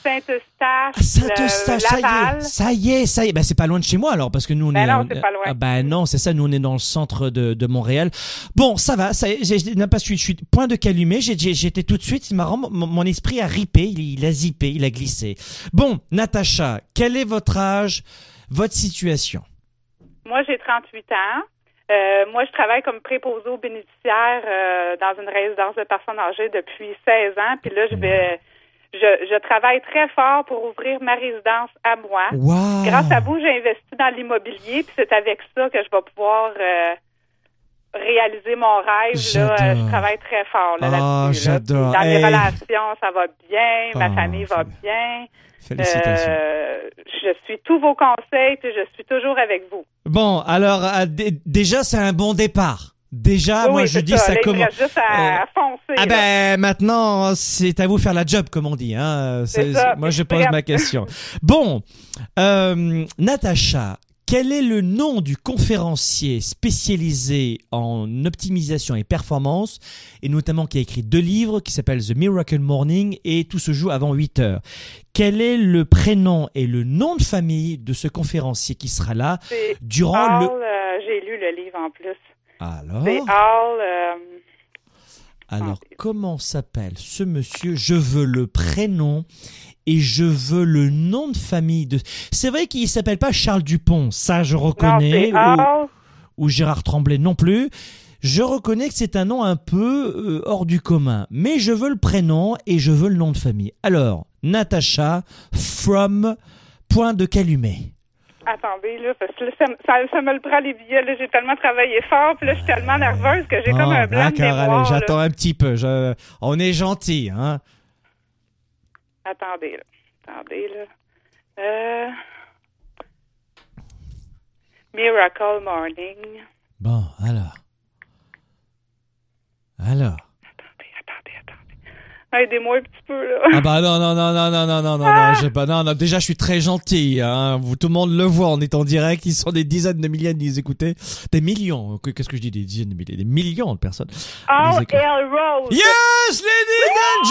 Saint-Eustache, Saint-Eustache, ça y est, ça y est, ça y est. Ben, c'est pas loin de chez moi alors, parce que nous on ben est. Non, c'est pas loin. Ah, ben non, c'est ça. Nous on est dans le centre de, de Montréal. Bon, ça va. Ça, n'a pas, je suis, je suis point de calumet. J'étais tout de suite. C'est marrant. Mon, mon, esprit a ripé. Il, il, a zippé. Il a glissé. Bon, Natacha, quel est votre âge, votre situation? Moi, j'ai 38 ans. Euh, moi, je travaille comme préposé aux bénéficiaires euh, dans une résidence de personnes âgées depuis 16 ans. Puis là, je vais je, travaille très fort pour ouvrir ma résidence à moi. Grâce à vous, j'ai investi dans l'immobilier, puis c'est avec ça que je vais pouvoir euh, réaliser mon rêve. Là, je travaille très fort là, ah, j'adore. Dans mes relations, ça va bien, ma ah, famille va bien. Félicitations. Euh, je suis tous vos conseils, puis je suis toujours avec vous. Bon, alors euh, déjà, c'est un bon départ. Déjà, moi je dis ça, commence. Euh, ah ben maintenant c'est à vous faire la job comme on dit. Hein. moi je pose ma question. bon, euh, Natacha, quel est le nom du conférencier spécialisé en optimisation et performance, et notamment qui a écrit deux livres qui s'appellent The Miracle Morning et Tout se joue avant 8 heures Quel est le prénom et le nom de famille de ce conférencier qui sera là durant le... Euh, j'ai lu le livre en plus. Alors euh, Alors, comment s'appelle ce monsieur? Je veux le prénom et je veux le nom de famille de. C'est vrai qu'il s'appelle pas Charles Dupont, ça je reconnais. ou, Gérard Tremblay non plus. Je reconnais que c'est un nom un peu euh, hors du commun, mais je veux le prénom et je veux le nom de famille. Alors, Natacha from Point de Calumet. Attendez, là, parce que ça, ça, me le prend les billets. Là, j'ai tellement travaillé fort, puis là, je suis tellement nerveuse que j'ai comme un blanc de mémoire. Allez, j'attends un petit peu. Je... On est gentil, hein? Attendez, là. Attendez, là. Euh... Miracle Morning. Bon, alors. Alors. Aidez-moi un petit peu, là. Ah bah non, non, non, non, non, non, non, non, non, j'ai pas, non, non, déjà, je suis très gentil, hein. Vous, tout le monde le voit, on est en direct, ils sont des dizaines de milliers de nous écouter. Des millions, qu'est-ce que je dis, des dizaines de milliers, des millions de personnes. Oh, L. Rose! Yes, ladies and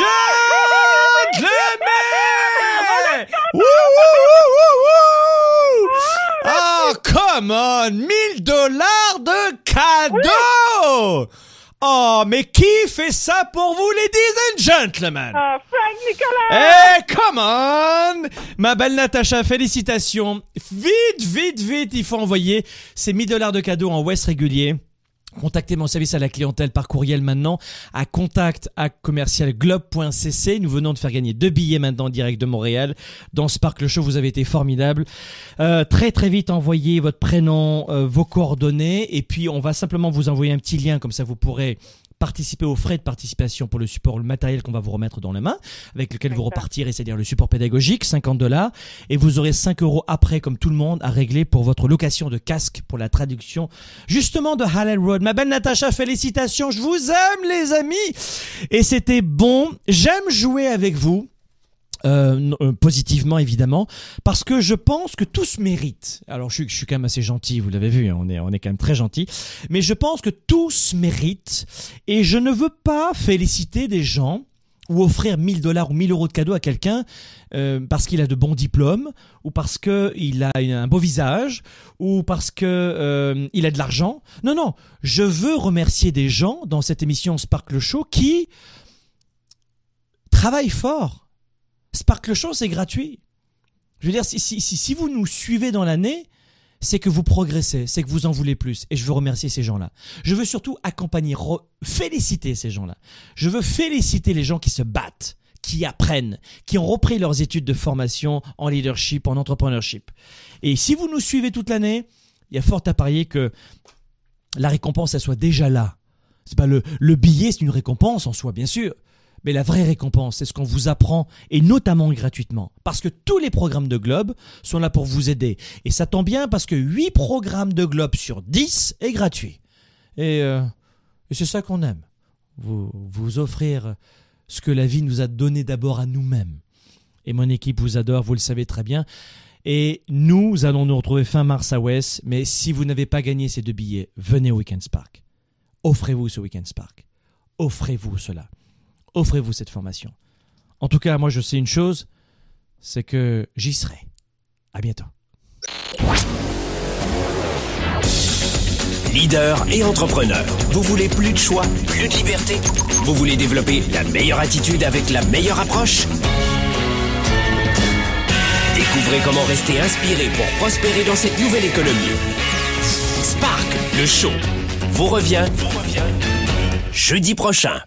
gentlemen! Woo, woo, woo, Ah, come on! 1000 dollars de cadeaux! Oh, mais qui fait ça pour vous, ladies and gentlemen? Ah, Frank Nicolas! Eh, come on! Ma belle Natacha, félicitations. Vite, vite, vite, il faut envoyer ces 1000 dollars de cadeaux en West régulier. Contactez mon service à la clientèle par courriel maintenant à contact à commercialglobe.cc. Nous venons de faire gagner deux billets maintenant en direct de Montréal. Dans Sparkle Show, vous avez été formidable. Euh, très très vite, envoyez votre prénom, euh, vos coordonnées et puis on va simplement vous envoyer un petit lien comme ça vous pourrez participer aux frais de participation pour le support, le matériel qu'on va vous remettre dans la main, avec lequel vous repartirez, c'est-à-dire le support pédagogique, 50 dollars, et vous aurez 5 euros après, comme tout le monde, à régler pour votre location de casque pour la traduction, justement de Halal Road. Ma belle Natacha, félicitations, je vous aime les amis, et c'était bon, j'aime jouer avec vous. Euh, euh, positivement évidemment, parce que je pense que tous méritent. Alors je je suis quand même assez gentil, vous l'avez vu, hein, on est, on est quand même très gentil, mais je pense que tous méritent, et je ne veux pas féliciter des gens ou offrir 1000 dollars ou 1000 euros de cadeaux à quelqu'un euh, parce qu'il a de bons diplômes ou parce que il a un beau visage ou parce que euh, il a de l'argent. Non non, je veux remercier des gens dans cette émission Sparkle Show qui travaillent fort Sparkle Show, c'est gratuit. Je veux dire, si, vous nous suivez dans l'année, c'est que vous progressez, c'est que vous en voulez plus. Et je veux remercier ces gens-là. Je veux surtout accompagner, féliciter ces gens-là. Je veux féliciter les gens qui se battent, qui apprennent, qui ont repris leurs études de formation en leadership, en entrepreneurship. Et si vous nous suivez toute l'année, il y a fort à parier que la récompense, elle soit déjà là. C'est pas le, le billet, c'est une récompense en soi, bien sûr. Mais la vraie récompense, c'est ce qu'on vous apprend, et notamment gratuitement. Parce que tous les programmes de Globe sont là pour vous aider. Et ça tombe bien parce que 8 programmes de Globe sur 10 est gratuit. Euh, et, c'est ça qu'on aime. Vous, vous offrir ce que la vie nous a donné d'abord à nous-mêmes. Et mon équipe vous adore, vous le savez très bien. Et nous allons nous retrouver fin mars à West. Mais si vous n'avez pas gagné ces deux billets, venez au Weekend Spark. Offrez-vous ce Weekend Spark. Offrez-vous cela offrez-vous cette formation. En tout cas, moi je sais une chose, c'est que j'y serai. À bientôt. Leader et entrepreneur, vous voulez plus de choix, plus de liberté? Vous voulez développer la meilleure attitude avec la meilleure approche? Découvrez comment rester inspiré pour prospérer dans cette nouvelle économie. Spark, le show, vous revient, vous revient jeudi prochain.